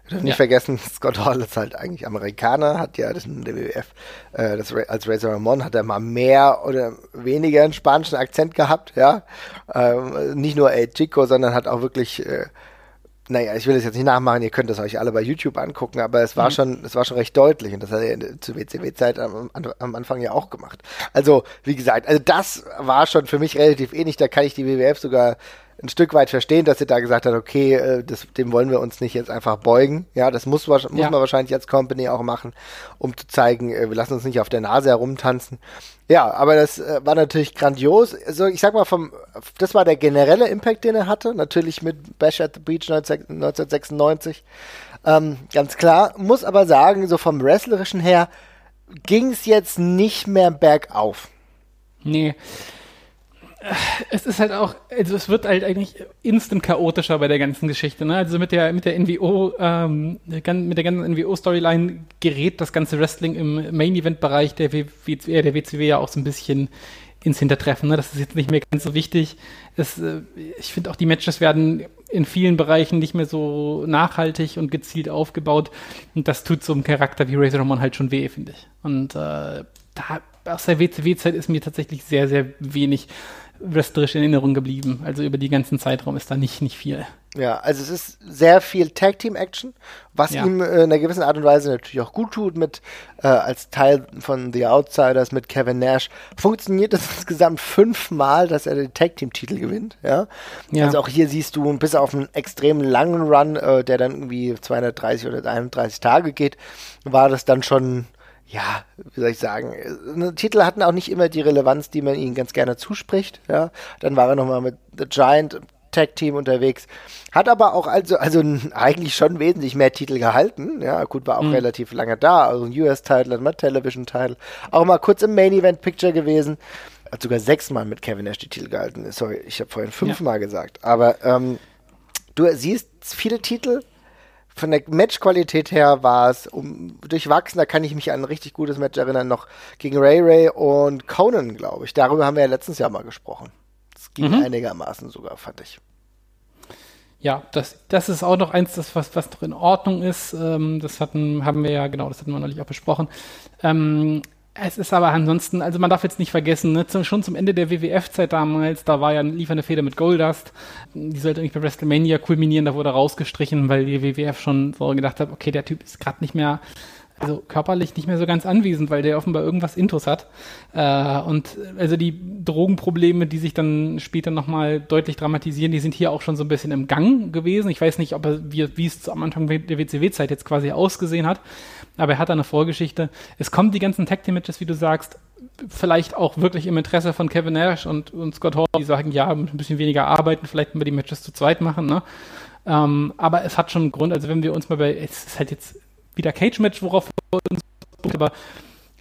Ich nicht ja. vergessen, Scott Hall ist halt eigentlich Amerikaner, hat ja das in der WWF, äh, das, als Razor Ramon hat er mal mehr oder weniger einen spanischen Akzent gehabt, ja. Ähm, nicht nur El Chico, sondern hat auch wirklich äh, naja, ich will es jetzt nicht nachmachen, ihr könnt es euch alle bei YouTube angucken, aber es war mhm. schon, es war schon recht deutlich und das hat er zur WCW-Zeit am, am, Anfang ja auch gemacht. Also, wie gesagt, also das war schon für mich relativ ähnlich, da kann ich die WWF sogar ein Stück weit verstehen, dass sie da gesagt hat, okay, äh, das, dem wollen wir uns nicht jetzt einfach beugen. Ja, das muss, muss ja. man wahrscheinlich als Company auch machen, um zu zeigen, äh, wir lassen uns nicht auf der Nase herumtanzen. Ja, aber das äh, war natürlich grandios. Also ich sag mal, vom, das war der generelle Impact, den er hatte. Natürlich mit Bash at the Beach 1996. Ähm, ganz klar. Muss aber sagen, so vom Wrestlerischen her ging es jetzt nicht mehr bergauf. Nee es ist halt auch, also es wird halt eigentlich instant chaotischer bei der ganzen Geschichte. Ne? Also mit der mit der NWO, ähm, mit der ganzen NWO-Storyline gerät das ganze Wrestling im Main-Event-Bereich der, WCW, der WCW ja auch so ein bisschen ins Hintertreffen. Ne? Das ist jetzt nicht mehr ganz so wichtig. Es, äh, ich finde auch die Matches werden in vielen Bereichen nicht mehr so nachhaltig und gezielt aufgebaut. Und das tut so einem Charakter wie Razor Ramon halt schon weh, finde ich. Und äh, da aus der WCW-Zeit ist mir tatsächlich sehr, sehr wenig wrestlerisch in Erinnerung geblieben. Also über die ganzen Zeitraum ist da nicht, nicht viel. Ja, also es ist sehr viel Tag Team Action, was ja. ihm äh, in einer gewissen Art und Weise natürlich auch gut tut mit äh, als Teil von The Outsiders mit Kevin Nash. Funktioniert das insgesamt fünfmal, dass er den Tag Team Titel gewinnt. Ja? ja. Also auch hier siehst du bis auf einen extrem langen Run, äh, der dann irgendwie 230 oder 31 Tage geht, war das dann schon ja, wie soll ich sagen, äh, Titel hatten auch nicht immer die Relevanz, die man ihnen ganz gerne zuspricht. Ja, dann war er nochmal mit The Giant Tag Team unterwegs, hat aber auch also also eigentlich schon wesentlich mehr Titel gehalten. Ja, gut, war auch mhm. relativ lange da, also ein US-Title, ein Television-Title, auch mal kurz im Main Event Picture gewesen, hat sogar sechsmal mit Kevin Nash die Titel gehalten. Sorry, ich habe vorhin fünfmal ja. gesagt, aber ähm, du siehst viele Titel von der Matchqualität her war es um, durchwachsen. Da kann ich mich an ein richtig gutes Match erinnern, noch gegen Ray Ray und Conan, glaube ich. Darüber haben wir ja letztens Jahr mal gesprochen. Das ging mhm. einigermaßen sogar, fand ich. Ja, das, das ist auch noch eins, das, was, was noch in Ordnung ist. Ähm, das hatten, haben wir ja, genau, das hatten wir neulich auch besprochen. Ähm, es ist aber ansonsten, also man darf jetzt nicht vergessen, ne, zum, schon zum Ende der WWF-Zeit damals, da war ja lief eine Feder mit Goldust. Die sollte eigentlich bei WrestleMania kulminieren, da wurde rausgestrichen, weil die WWF schon so gedacht hat, okay, der Typ ist gerade nicht mehr also körperlich nicht mehr so ganz anwesend, weil der offenbar irgendwas Intus hat. Äh, und also die Drogenprobleme, die sich dann später nochmal deutlich dramatisieren, die sind hier auch schon so ein bisschen im Gang gewesen. Ich weiß nicht, ob er, wie, wie es am Anfang der WCW-Zeit jetzt quasi ausgesehen hat, aber er hat eine Vorgeschichte. Es kommen die ganzen Tag Team Matches, wie du sagst, vielleicht auch wirklich im Interesse von Kevin Nash und, und Scott Hall, die sagen, ja, ein bisschen weniger arbeiten, vielleicht wir die Matches zu zweit machen, ne? Ähm, aber es hat schon einen Grund, also wenn wir uns mal bei, es ist halt jetzt wieder Cage-Match, worauf wir uns aber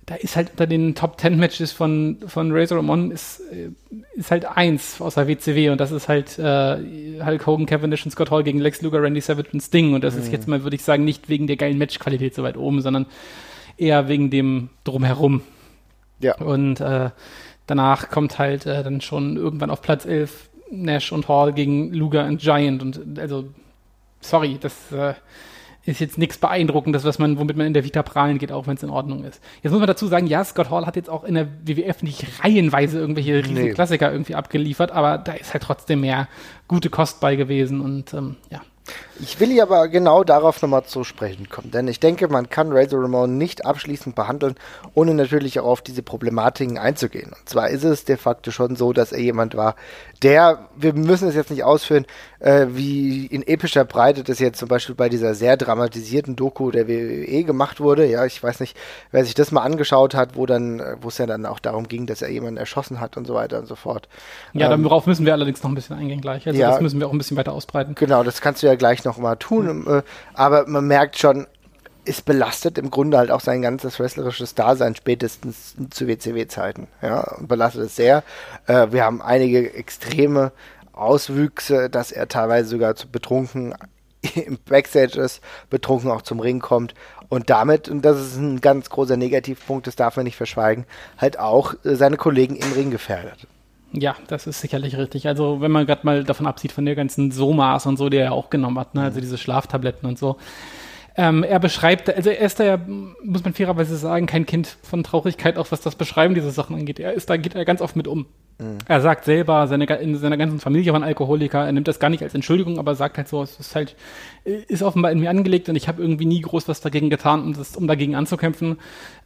da ist halt unter den Top 10 Matches von, von Razor Ramon ist, äh, ist halt eins außer WCW und das ist halt äh, Hulk Hogan, Kevin Nash und Scott Hall gegen Lex Luger, Randy Savage und Sting und das mhm. ist jetzt mal, würde ich sagen, nicht wegen der geilen Matchqualität so weit oben, sondern eher wegen dem Drumherum. Ja. Und äh, danach kommt halt äh, dann schon irgendwann auf Platz 11 Nash und Hall gegen Luger und Giant und also sorry, das äh, ist jetzt nichts Beeindruckendes, was man, womit man in der Vita prahlen geht, auch wenn es in Ordnung ist. Jetzt muss man dazu sagen, ja, Scott Hall hat jetzt auch in der WWF nicht reihenweise irgendwelche riesigen nee. Klassiker irgendwie abgeliefert, aber da ist halt trotzdem mehr gute Kost bei gewesen und ähm, ja. Ich will hier aber genau darauf nochmal zu sprechen kommen, denn ich denke, man kann Razor Ramon nicht abschließend behandeln, ohne natürlich auch auf diese Problematiken einzugehen. Und zwar ist es de facto schon so, dass er jemand war, der, wir müssen es jetzt nicht ausführen, äh, wie in epischer Breite das jetzt zum Beispiel bei dieser sehr dramatisierten Doku der WWE gemacht wurde. Ja, ich weiß nicht, wer sich das mal angeschaut hat, wo dann, äh, wo es ja dann auch darum ging, dass er jemanden erschossen hat und so weiter und so fort. Ja, ähm, darauf müssen wir allerdings noch ein bisschen eingehen gleich. Also ja, das müssen wir auch ein bisschen weiter ausbreiten. Genau, das kannst du ja gleich noch mal tun. Mhm. Äh, aber man merkt schon, es belastet im Grunde halt auch sein ganzes wrestlerisches Dasein spätestens zu WCW-Zeiten. Ja, und belastet es sehr. Äh, wir haben einige extreme Auswüchse, dass er teilweise sogar betrunken im Backstage ist, betrunken auch zum Ring kommt und damit, und das ist ein ganz großer Negativpunkt, das darf man nicht verschweigen, halt auch äh, seine Kollegen im Ring gefährdet. Ja, das ist sicherlich richtig. Also wenn man gerade mal davon absieht, von der ganzen Somas und so, die er auch genommen hat, ne? also diese Schlaftabletten und so, ähm, er beschreibt, also er ist da ja, muss man fairerweise sagen, kein Kind von Traurigkeit, auch was das Beschreiben dieser Sachen angeht. Er ist da, geht er ganz oft mit um. Mhm. Er sagt selber, seine, in seiner ganzen Familie waren Alkoholiker. Er nimmt das gar nicht als Entschuldigung, aber sagt halt so, es ist halt, ist offenbar in mir angelegt und ich habe irgendwie nie groß was dagegen getan, um, das, um dagegen anzukämpfen.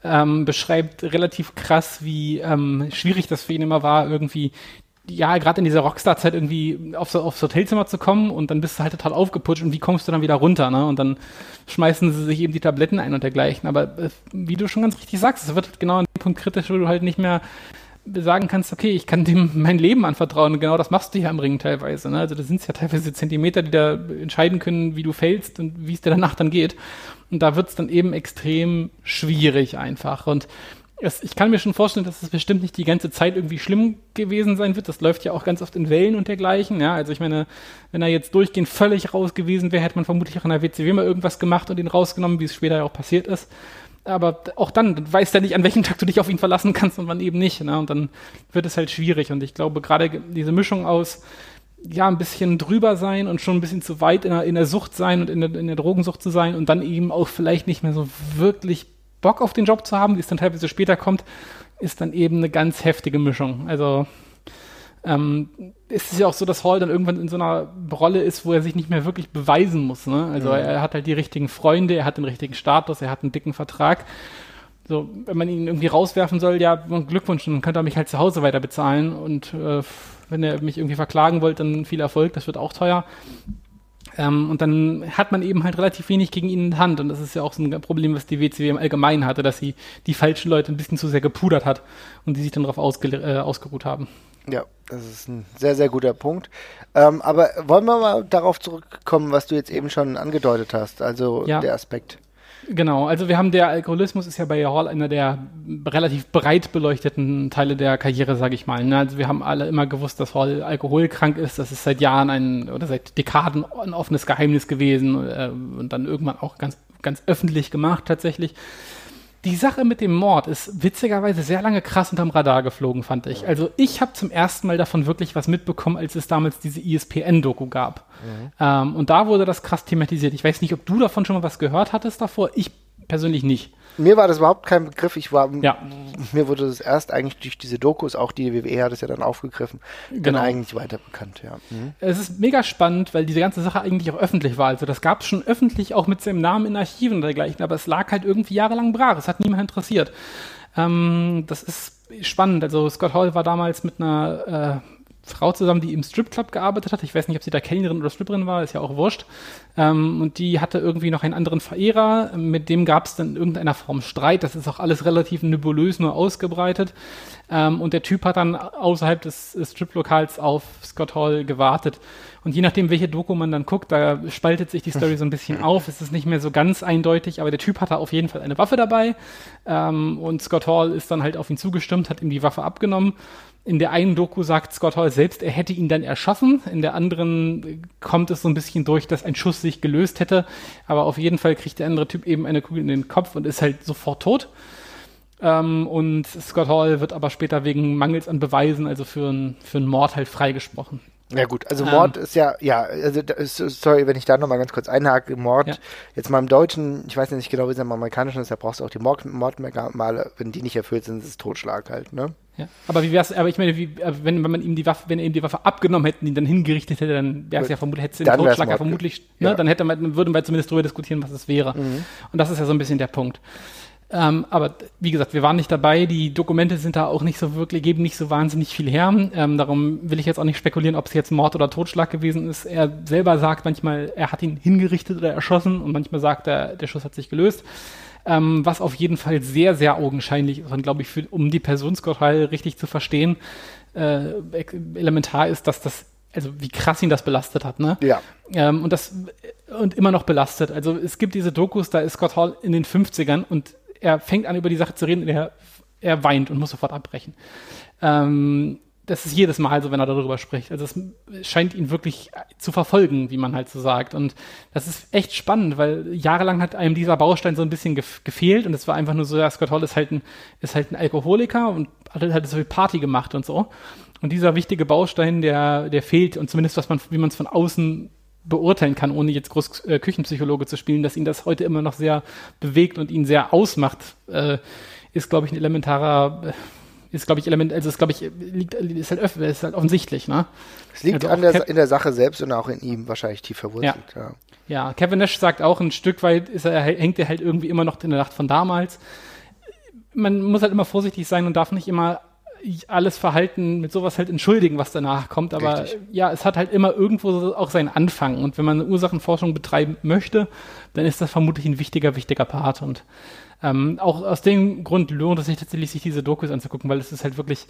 Ähm, beschreibt relativ krass, wie ähm, schwierig das für ihn immer war, irgendwie ja, gerade in dieser Rockstar-Zeit irgendwie aufs, aufs Hotelzimmer zu kommen und dann bist du halt total aufgeputscht und wie kommst du dann wieder runter, ne? Und dann schmeißen sie sich eben die Tabletten ein und dergleichen. Aber äh, wie du schon ganz richtig sagst, es wird genau an dem Punkt kritisch, wo du halt nicht mehr sagen kannst, okay, ich kann dem mein Leben anvertrauen. Und genau das machst du ja im Ring teilweise. Ne? Also da sind es ja teilweise Zentimeter, die da entscheiden können, wie du fällst und wie es dir danach dann geht. Und da wird es dann eben extrem schwierig einfach. Und es, ich kann mir schon vorstellen, dass es bestimmt nicht die ganze Zeit irgendwie schlimm gewesen sein wird. Das läuft ja auch ganz oft in Wellen und dergleichen. Ja, also ich meine, wenn er jetzt durchgehend völlig raus gewesen wäre, hätte man vermutlich auch in der WCW mal irgendwas gemacht und ihn rausgenommen, wie es später ja auch passiert ist. Aber auch dann, dann weißt du nicht, an welchem Tag du dich auf ihn verlassen kannst und wann eben nicht. Ne? Und dann wird es halt schwierig. Und ich glaube, gerade diese Mischung aus ja, ein bisschen drüber sein und schon ein bisschen zu weit in der, in der Sucht sein und in der, in der Drogensucht zu sein und dann eben auch vielleicht nicht mehr so wirklich Bock auf den Job zu haben, wie es dann teilweise später kommt, ist dann eben eine ganz heftige Mischung. Also ähm, es ist ja auch so, dass Hall dann irgendwann in so einer Rolle ist, wo er sich nicht mehr wirklich beweisen muss. Ne? Also mhm. er hat halt die richtigen Freunde, er hat den richtigen Status, er hat einen dicken Vertrag. So, wenn man ihn irgendwie rauswerfen soll, ja, Glückwunsch, dann könnte er mich halt zu Hause weiter bezahlen und äh, wenn er mich irgendwie verklagen wollte, dann viel Erfolg, das wird auch teuer. Ähm, und dann hat man eben halt relativ wenig gegen ihn in der Hand. Und das ist ja auch so ein Problem, was die WCW im Allgemeinen hatte, dass sie die falschen Leute ein bisschen zu sehr gepudert hat und die sich dann darauf äh, ausgeruht haben. Ja, das ist ein sehr, sehr guter Punkt. Ähm, aber wollen wir mal darauf zurückkommen, was du jetzt eben schon angedeutet hast, also ja. der Aspekt. Genau, also wir haben der Alkoholismus ist ja bei Hall einer der relativ breit beleuchteten Teile der Karriere, sage ich mal. Ne? Also wir haben alle immer gewusst, dass Hall alkoholkrank ist. Das ist seit Jahren ein oder seit Dekaden ein offenes Geheimnis gewesen äh, und dann irgendwann auch ganz ganz öffentlich gemacht tatsächlich. Die Sache mit dem Mord ist witzigerweise sehr lange krass unterm Radar geflogen, fand ich. Also ich habe zum ersten Mal davon wirklich was mitbekommen, als es damals diese ESPN-Doku gab. Mhm. Ähm, und da wurde das krass thematisiert. Ich weiß nicht, ob du davon schon mal was gehört hattest davor. Ich persönlich nicht. Mir war das überhaupt kein Begriff. Ich war, ja. mir wurde das erst eigentlich durch diese Dokus, auch die WWE hat es ja dann aufgegriffen, genau. dann eigentlich weiter bekannt, ja. Mhm. Es ist mega spannend, weil diese ganze Sache eigentlich auch öffentlich war. Also das gab es schon öffentlich auch mit seinem Namen in Archiven und dergleichen, aber es lag halt irgendwie jahrelang brach. Es hat niemand interessiert. Ähm, das ist spannend. Also Scott Hall war damals mit einer äh, Frau zusammen, die im Stripclub gearbeitet hat. Ich weiß nicht, ob sie da Kellnerin oder Stripperin war, ist ja auch wurscht. Ähm, und die hatte irgendwie noch einen anderen Verehrer, mit dem gab es dann in irgendeiner Form Streit. Das ist auch alles relativ nebulös nur ausgebreitet. Ähm, und der Typ hat dann außerhalb des, Striplokals auf Scott Hall gewartet. Und je nachdem, welche Doku man dann guckt, da spaltet sich die Story so ein bisschen auf. Es ist nicht mehr so ganz eindeutig, aber der Typ hatte auf jeden Fall eine Waffe dabei. Ähm, und Scott Hall ist dann halt auf ihn zugestimmt, hat ihm die Waffe abgenommen. In der einen Doku sagt Scott Hall selbst, er hätte ihn dann erschossen. In der anderen kommt es so ein bisschen durch, dass ein Schuss sich gelöst hätte. Aber auf jeden Fall kriegt der andere Typ eben eine Kugel in den Kopf und ist halt sofort tot. Ähm, und Scott Hall wird aber später wegen Mangels an Beweisen, also für, ein, für einen Mord halt freigesprochen. Ja gut, also Mord ähm, ist ja, ja, also sorry, wenn ich da nochmal ganz kurz einhake, Mord, ja. jetzt mal im Deutschen, ich weiß nicht genau, wie es im Amerikanischen ist, da brauchst du auch die Mord Mordmerkmale, wenn die nicht erfüllt sind, ist es Totschlag halt, ne? Ja. Aber wie wär's, aber ich meine, wie, äh, wenn, wenn man ihm die Waffe, wenn er ihm die Waffe abgenommen hätte, ihn dann hingerichtet hätte, dann wäre es ja vermutlich, hätte es den Totschlag ja vermutlich, ne, ja. dann hätte man, würden wir zumindest darüber diskutieren, was es wäre. Mhm. Und das ist ja so ein bisschen der Punkt. Ähm, aber wie gesagt, wir waren nicht dabei. Die Dokumente sind da auch nicht so wirklich, geben nicht so wahnsinnig viel her. Ähm, darum will ich jetzt auch nicht spekulieren, ob es jetzt Mord oder Totschlag gewesen ist. Er selber sagt manchmal, er hat ihn hingerichtet oder erschossen und manchmal sagt er, der Schuss hat sich gelöst. Ähm, was auf jeden Fall sehr, sehr augenscheinlich ist und glaube ich, für, um die Person Scott Hall richtig zu verstehen, äh, elementar ist, dass das also wie krass ihn das belastet hat, ne? Ja. Ähm, und das und immer noch belastet. Also es gibt diese Dokus, da ist Scott Hall in den 50ern und er fängt an, über die Sache zu reden, er, er weint und muss sofort abbrechen. Ähm, das ist jedes Mal so, wenn er darüber spricht. Also es scheint ihn wirklich zu verfolgen, wie man halt so sagt. Und das ist echt spannend, weil jahrelang hat einem dieser Baustein so ein bisschen gef gefehlt und es war einfach nur so, ja, Scott Hall ist halt ein, ist halt ein Alkoholiker und hat halt so viel Party gemacht und so. Und dieser wichtige Baustein, der, der fehlt und zumindest was man, wie man es von außen beurteilen kann, ohne jetzt groß äh, Küchenpsychologe zu spielen, dass ihn das heute immer noch sehr bewegt und ihn sehr ausmacht, äh, ist, glaube ich, ein elementarer äh, Ist, glaube ich, Element, also ist, glaube ich, liegt, ist halt, ist halt offensichtlich, ne? Es liegt Also der, in der Sache selbst und auch in ihm wahrscheinlich tief verwurzelt. Ja. Ja, Kevin Nash sagt auch, ein Stück weit ist er, hängt er halt irgendwie immer noch in der Nacht von damals. Man muss halt immer vorsichtig sein und darf nicht immer alles Verhalten mit sowas halt entschuldigen, was danach kommt. Aber Richtig. ja, es hat halt immer irgendwo auch seinen Anfang. Und wenn man Ursachenforschung betreiben möchte, dann ist das vermutlich ein wichtiger, wichtiger Part. Und ähm, auch aus dem Grund lohnt es sich tatsächlich, sich diese Dokus anzugucken, weil es ist halt wirklich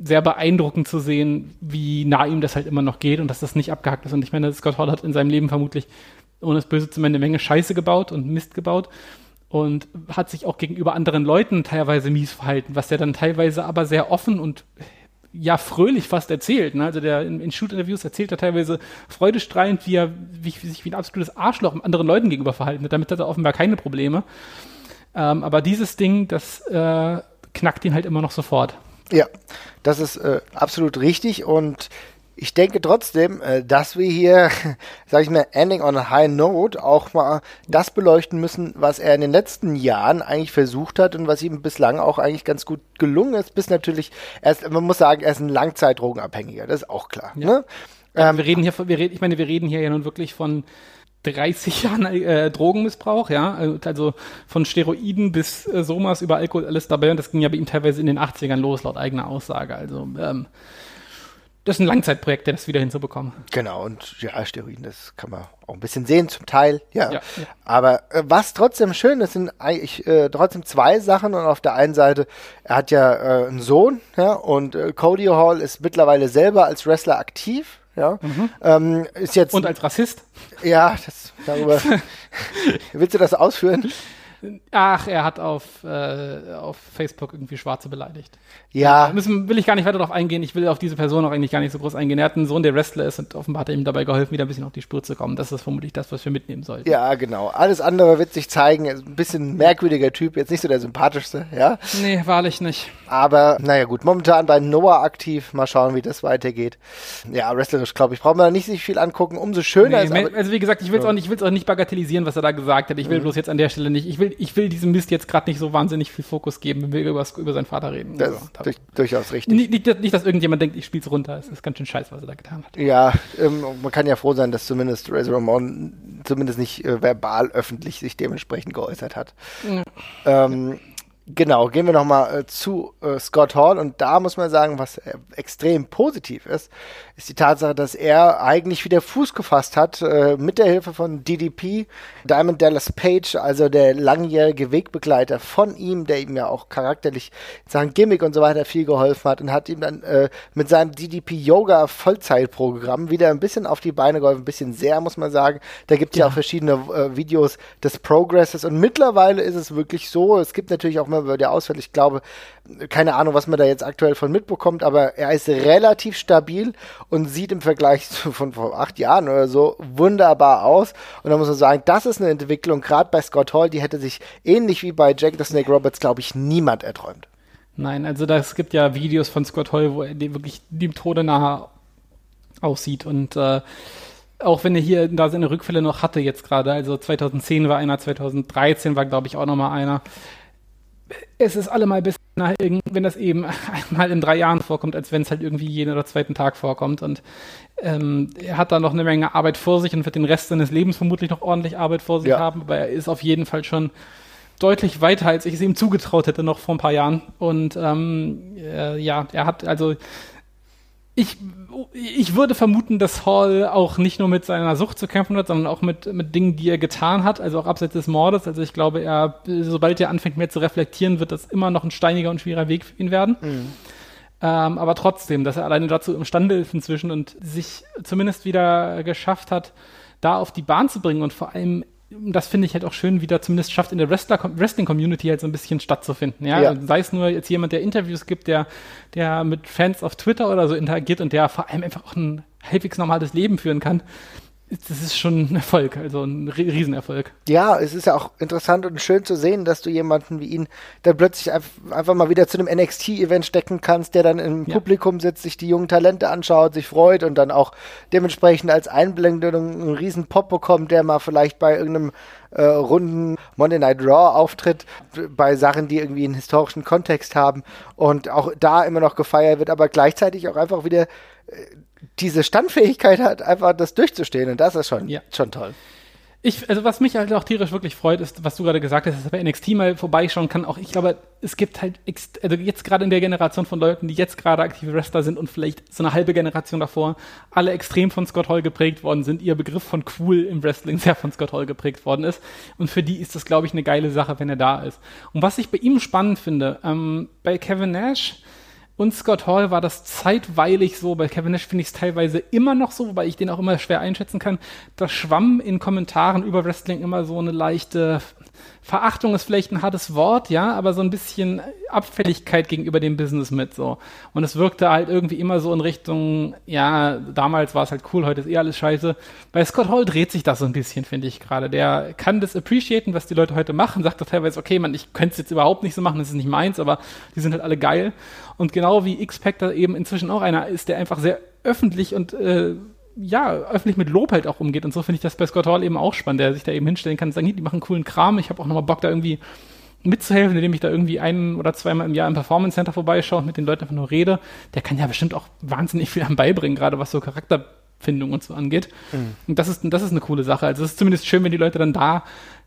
sehr beeindruckend zu sehen, wie nah ihm das halt immer noch geht und dass das nicht abgehackt ist. Und ich meine, Scott Hall hat in seinem Leben vermutlich, ohne es böse zu meinen, eine Menge Scheiße gebaut und Mist gebaut und hat sich auch gegenüber anderen Leuten teilweise mies verhalten, was er dann teilweise aber sehr offen und ja fröhlich fast erzählt. Ne? Also der in, in Shoot-Interviews erzählt er teilweise freudestrahlend, wie er wie, wie sich wie ein absolutes Arschloch anderen Leuten gegenüber verhalten hat. Damit hat er offenbar keine Probleme. Ähm, aber dieses Ding, das äh, knackt ihn halt immer noch sofort. Ja, das ist äh, absolut richtig und ich denke trotzdem, äh, dass wir hier, sag ich mal, ending on a high note auch mal das beleuchten müssen, was er in den letzten Jahren eigentlich versucht hat und was ihm bislang auch eigentlich ganz gut gelungen ist, bis natürlich, er ist, man muss sagen, er ist ein Langzeitdrogenabhängiger, das ist auch klar. Ne? Ähm, wir reden hier, von- wir reden, ich meine, wir reden hier ja nun wirklich von 30 Jahren äh, Drogenmissbrauch, ja, also von Steroiden bis äh, Somas über Alkohol alles dabei und das ging ja bei ihm teilweise in den 80ern los, laut eigener Aussage. Also ähm, das ist ein Langzeitprojekt, der das wieder hinzubekommen. Genau, und ja, Steroiden, das kann man auch ein bisschen sehen, zum Teil, ja. Ja, ja. Aber äh, was trotzdem schön ist, sind eigentlich äh, trotzdem zwei Sachen. Und auf der einen Seite, er hat ja äh, einen Sohn, ja, und äh, Cody Hall ist mittlerweile selber als Wrestler aktiv. Ja, ähm, ist jetzt, Und als Rassist? ja, das, darüber, willst du das ausführen? Ach, er hat auf, äh, auf Facebook irgendwie Schwarze beleidigt. Ja, Da müssen, will ich gar nicht weiter darauf eingehen. Ich will auf diese Person auch eigentlich gar nicht so groß eingehen. Er hat einen Sohn, der Wrestler ist und offenbar hat er ihm dabei geholfen, wieder ein bisschen auf die Spur zu kommen. Das ist vermutlich das, was wir mitnehmen sollten. ja, genau. Alles andere wird sich zeigen. Ein bisschen merkwürdiger Typ, jetzt nicht so der sympathischste, ja. Nee, wahrlich nicht. Aber naja gut, momentan bei Noah aktiv. Mal schauen, wie das weitergeht. Ja, wrestlerisch, glaube ich, brauchen wir da nicht sich viel angucken. Umso schöner Nee, ist also wie gesagt, ich will es auch nicht, auch nicht bagatellisieren, was er da gesagt hat. Ich will bloß jetzt an der Stelle nicht. Ich will, ich will diesem Mist jetzt gerade nicht so wahnsinnig viel Fokus geben, wenn wir über, über seinen Vater reden. das ist durch, durchaus richtig. nicht, nicht, nicht, dass irgendjemand denkt, ich spiel's runter. Es ist ganz schön scheiße, was er da getan hat. Ja, ähm, man kann ja froh sein, dass zumindest Razor Ramon zumindest nicht äh, verbal öffentlich sich dementsprechend geäußert hat. Ähm, genau, gehen wir nochmal äh, zu äh, Scott Hall und da muss man sagen, was äh, extrem positiv ist, ist die Tatsache, dass er eigentlich wieder Fuß gefasst hat äh, mit der Hilfe von DDP, Diamond Dallas Page, also der langjährige Wegbegleiter von ihm, der ihm ja auch charakterlich in Sachen Gimmick und so weiter viel geholfen hat und hat ihm dann äh, mit seinem DDP Yoga Vollzeitprogramm wieder ein bisschen auf die Beine geholfen, ein bisschen sehr, muss man sagen. Da gibt es ja. auch verschiedene äh, Videos des Progresses und mittlerweile ist es wirklich so, es gibt natürlich auch mal über der Ausfall, ich glaube, keine Ahnung, was man da jetzt aktuell von mitbekommt, aber er ist relativ stabil und sieht im Vergleich zu von vor acht Jahren oder so wunderbar aus. Und da muss man sagen, das ist eine Entwicklung, gerade bei Scott Hall, die hätte sich ähnlich wie bei Jack the Snake Roberts, glaube ich, niemand erträumt. Nein, also das gibt ja Videos von Scott Hall, wo er wirklich dem Tode nahe aussieht und äh, auch wenn er hier da seine Rückfälle noch hatte jetzt gerade, also 2010 war einer, 2013 war glaube ich auch noch mal einer. Es ist allemal besser, wenn das eben einmal in drei Jahren vorkommt, als wenn es halt irgendwie jeden oder zweiten Tag vorkommt. Und ähm, er hat da noch eine Menge Arbeit vor sich und wird den Rest seines Lebens vermutlich noch ordentlich Arbeit vor sich Ja. haben. Aber er ist auf jeden Fall schon deutlich weiter, als ich es ihm zugetraut hätte, noch vor ein paar Jahren. Und ähm, äh, ja, er hat also ich, ich würde vermuten, dass Hall auch nicht nur mit seiner Sucht zu kämpfen hat, sondern auch mit, mit Dingen, die er getan hat, also auch abseits des Mordes. Also ich glaube, er, sobald er anfängt mehr zu reflektieren, wird das immer noch ein steiniger und schwieriger Weg für ihn werden. Ähm, aber trotzdem, dass er alleine dazu imstande ist inzwischen und sich zumindest wieder geschafft hat, da auf die Bahn zu bringen und vor allem das finde ich halt auch schön, wie da zumindest schafft, in der Wrestling-Community halt so ein bisschen stattzufinden. Ja? Ja. Also sei es nur jetzt jemand, der Interviews gibt, der, der mit Fans auf Twitter oder so interagiert und der vor allem einfach auch ein halbwegs normales Leben führen kann. Das ist schon ein Erfolg, also ein Riesenerfolg. Ja, es ist ja auch interessant und schön zu sehen, dass du jemanden wie ihn dann plötzlich einfach mal wieder zu einem NXT-Event stecken kannst, der dann im ja. Publikum sitzt, sich die jungen Talente anschaut, sich freut und dann auch dementsprechend als Einblendung einen riesen Pop bekommt, der mal vielleicht bei irgendeinem äh, runden Monday Night Raw auftritt, bei Sachen, die irgendwie einen historischen Kontext haben und auch da immer noch gefeiert wird, aber gleichzeitig auch einfach wieder äh, diese Standfähigkeit hat, einfach das durchzustehen. Und das ist schon, ja. schon toll. Ich, also was mich halt auch tierisch wirklich freut, ist, was du gerade gesagt hast, dass er bei NXT mal vorbeischauen kann. Auch ich glaube, es gibt halt, also jetzt gerade in der Generation von Leuten, die jetzt gerade aktive Wrestler sind und vielleicht so eine halbe Generation davor, alle extrem von Scott Hall geprägt worden sind, ihr Begriff von cool im Wrestling sehr von Scott Hall geprägt worden ist. Und für die ist das, glaube ich, eine geile Sache, wenn er da ist. Und was ich bei ihm spannend finde, ähm, bei Kevin Nash, und Scott Hall war das zeitweilig so. Bei Kevin Nash finde ich es teilweise immer noch so, weil ich den auch immer schwer einschätzen kann. Da schwamm in Kommentaren über Wrestling immer so eine leichte Verachtung ist vielleicht ein hartes Wort, ja, aber so ein bisschen Abfälligkeit gegenüber dem Business mit so. Und es wirkte halt irgendwie immer so in Richtung, ja, damals war es halt cool, heute ist eh alles scheiße. Bei Scott Hall dreht sich das so ein bisschen, finde ich gerade. Der kann das appreciaten, was die Leute heute machen, sagt doch teilweise, okay, man, ich könnte es jetzt überhaupt nicht so machen, das ist nicht meins, aber die sind halt alle geil. Und genau wie da eben inzwischen auch einer ist, der einfach sehr öffentlich und äh, ja, öffentlich mit Lob halt auch umgeht. Und so finde ich das bei Scott Hall eben auch spannend, der sich da eben hinstellen kann und sagen, die machen coolen Kram. Ich habe auch nochmal Bock, da irgendwie mitzuhelfen, indem ich da irgendwie ein oder zweimal im Jahr im Performance Center vorbeischaue und mit den Leuten einfach nur rede. Der kann ja bestimmt auch wahnsinnig viel am beibringen, gerade was so Charakterfindung und so angeht. Mhm. Und das ist, das ist eine coole Sache. Also es ist zumindest schön, wenn die Leute dann da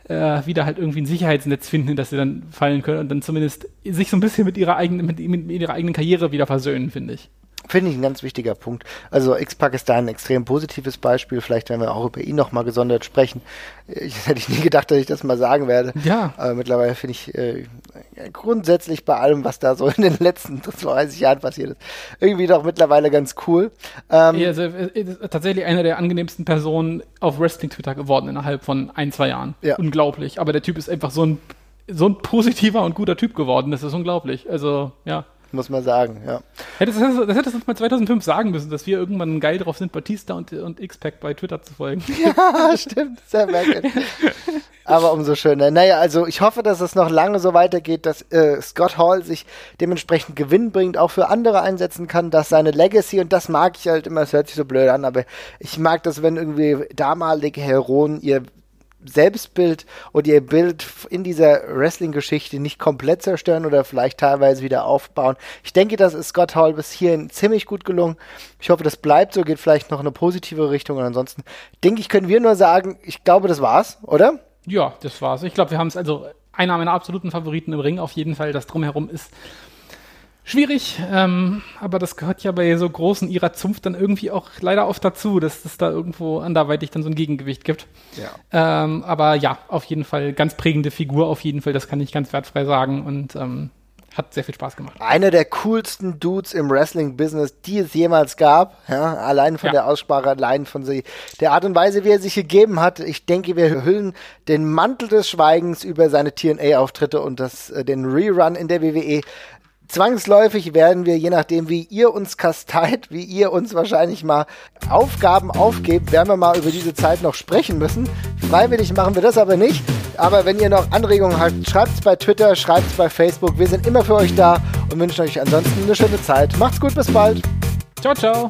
äh, wieder halt irgendwie ein Sicherheitsnetz finden, in das sie dann fallen können und dann zumindest sich so ein bisschen mit ihrer eigenen, mit, mit ihrer eigenen Karriere wieder versöhnen, finde ich. Finde ich ein ganz wichtiger Punkt. Also Ex-Pakistan ein extrem positives Beispiel. Vielleicht werden wir auch über ihn nochmal gesondert sprechen. Ich hätte ich nie gedacht, dass ich das mal sagen werde. Ja. Aber mittlerweile finde ich äh, grundsätzlich bei allem, was da so in den letzten 30 Jahren passiert ist, irgendwie doch mittlerweile ganz cool. Ähm, ja, also, äh, tatsächlich einer der angenehmsten Personen auf Wrestling-Twitter geworden innerhalb von ein, zwei Jahren. Ja. Unglaublich. Aber der Typ ist einfach so ein, so ein positiver und guter Typ geworden. Das ist unglaublich. Also, ja muss man sagen, ja. Hättest, das, das hättest du uns mal 2005 sagen müssen, dass wir irgendwann geil drauf sind, Batista und, und X-Pac bei Twitter zu folgen. Ja, stimmt, sehr merkwürdig. Aber umso schöner. Naja, also ich hoffe, dass es noch lange so weitergeht, dass äh, Scott Hall sich dementsprechend Gewinn bringt, auch für andere einsetzen kann, dass seine Legacy, und das mag ich halt immer, es hört sich so blöd an, aber ich mag das, wenn irgendwie damalige Heroen ihr Selbstbild und ihr Bild in dieser Wrestling-Geschichte nicht komplett zerstören oder vielleicht teilweise wieder aufbauen. Ich denke, das ist Scott Hall bis hierhin ziemlich gut gelungen. Ich hoffe, das bleibt so, geht vielleicht noch in eine positive Richtung. Und ansonsten denke ich, können wir nur sagen, ich glaube, das war's, oder? Ja, das war's. Ich glaube, wir haben es also einer meiner absoluten Favoriten im Ring auf jeden Fall. Das drumherum ist schwierig, ähm, aber das gehört ja bei so großen ihrer Zunft dann irgendwie auch leider oft dazu, dass es da irgendwo anderweitig dann so ein Gegengewicht gibt. Ja. Ähm, aber ja, auf jeden Fall ganz prägende Figur, auf jeden Fall, das kann ich ganz wertfrei sagen und ähm, hat sehr viel Spaß gemacht. Einer der coolsten Dudes im Wrestling-Business, die es jemals gab. Ja, allein von ja. der Aussprache, allein von sie, der Art und Weise, wie er sich gegeben hat. Ich denke, wir hüllen den Mantel des Schweigens über seine TNA-Auftritte und das, äh, den Rerun in der WWE zwangsläufig werden wir, je nachdem, wie ihr uns kasteit, wie ihr uns wahrscheinlich mal Aufgaben aufgebt, werden wir mal über diese Zeit noch sprechen müssen. Freiwillig machen wir das aber nicht. Aber wenn ihr noch Anregungen habt, schreibt es bei Twitter, schreibt es bei Facebook. Wir sind immer für euch da und wünschen euch ansonsten eine schöne Zeit. Macht's gut, bis bald. Ciao, ciao.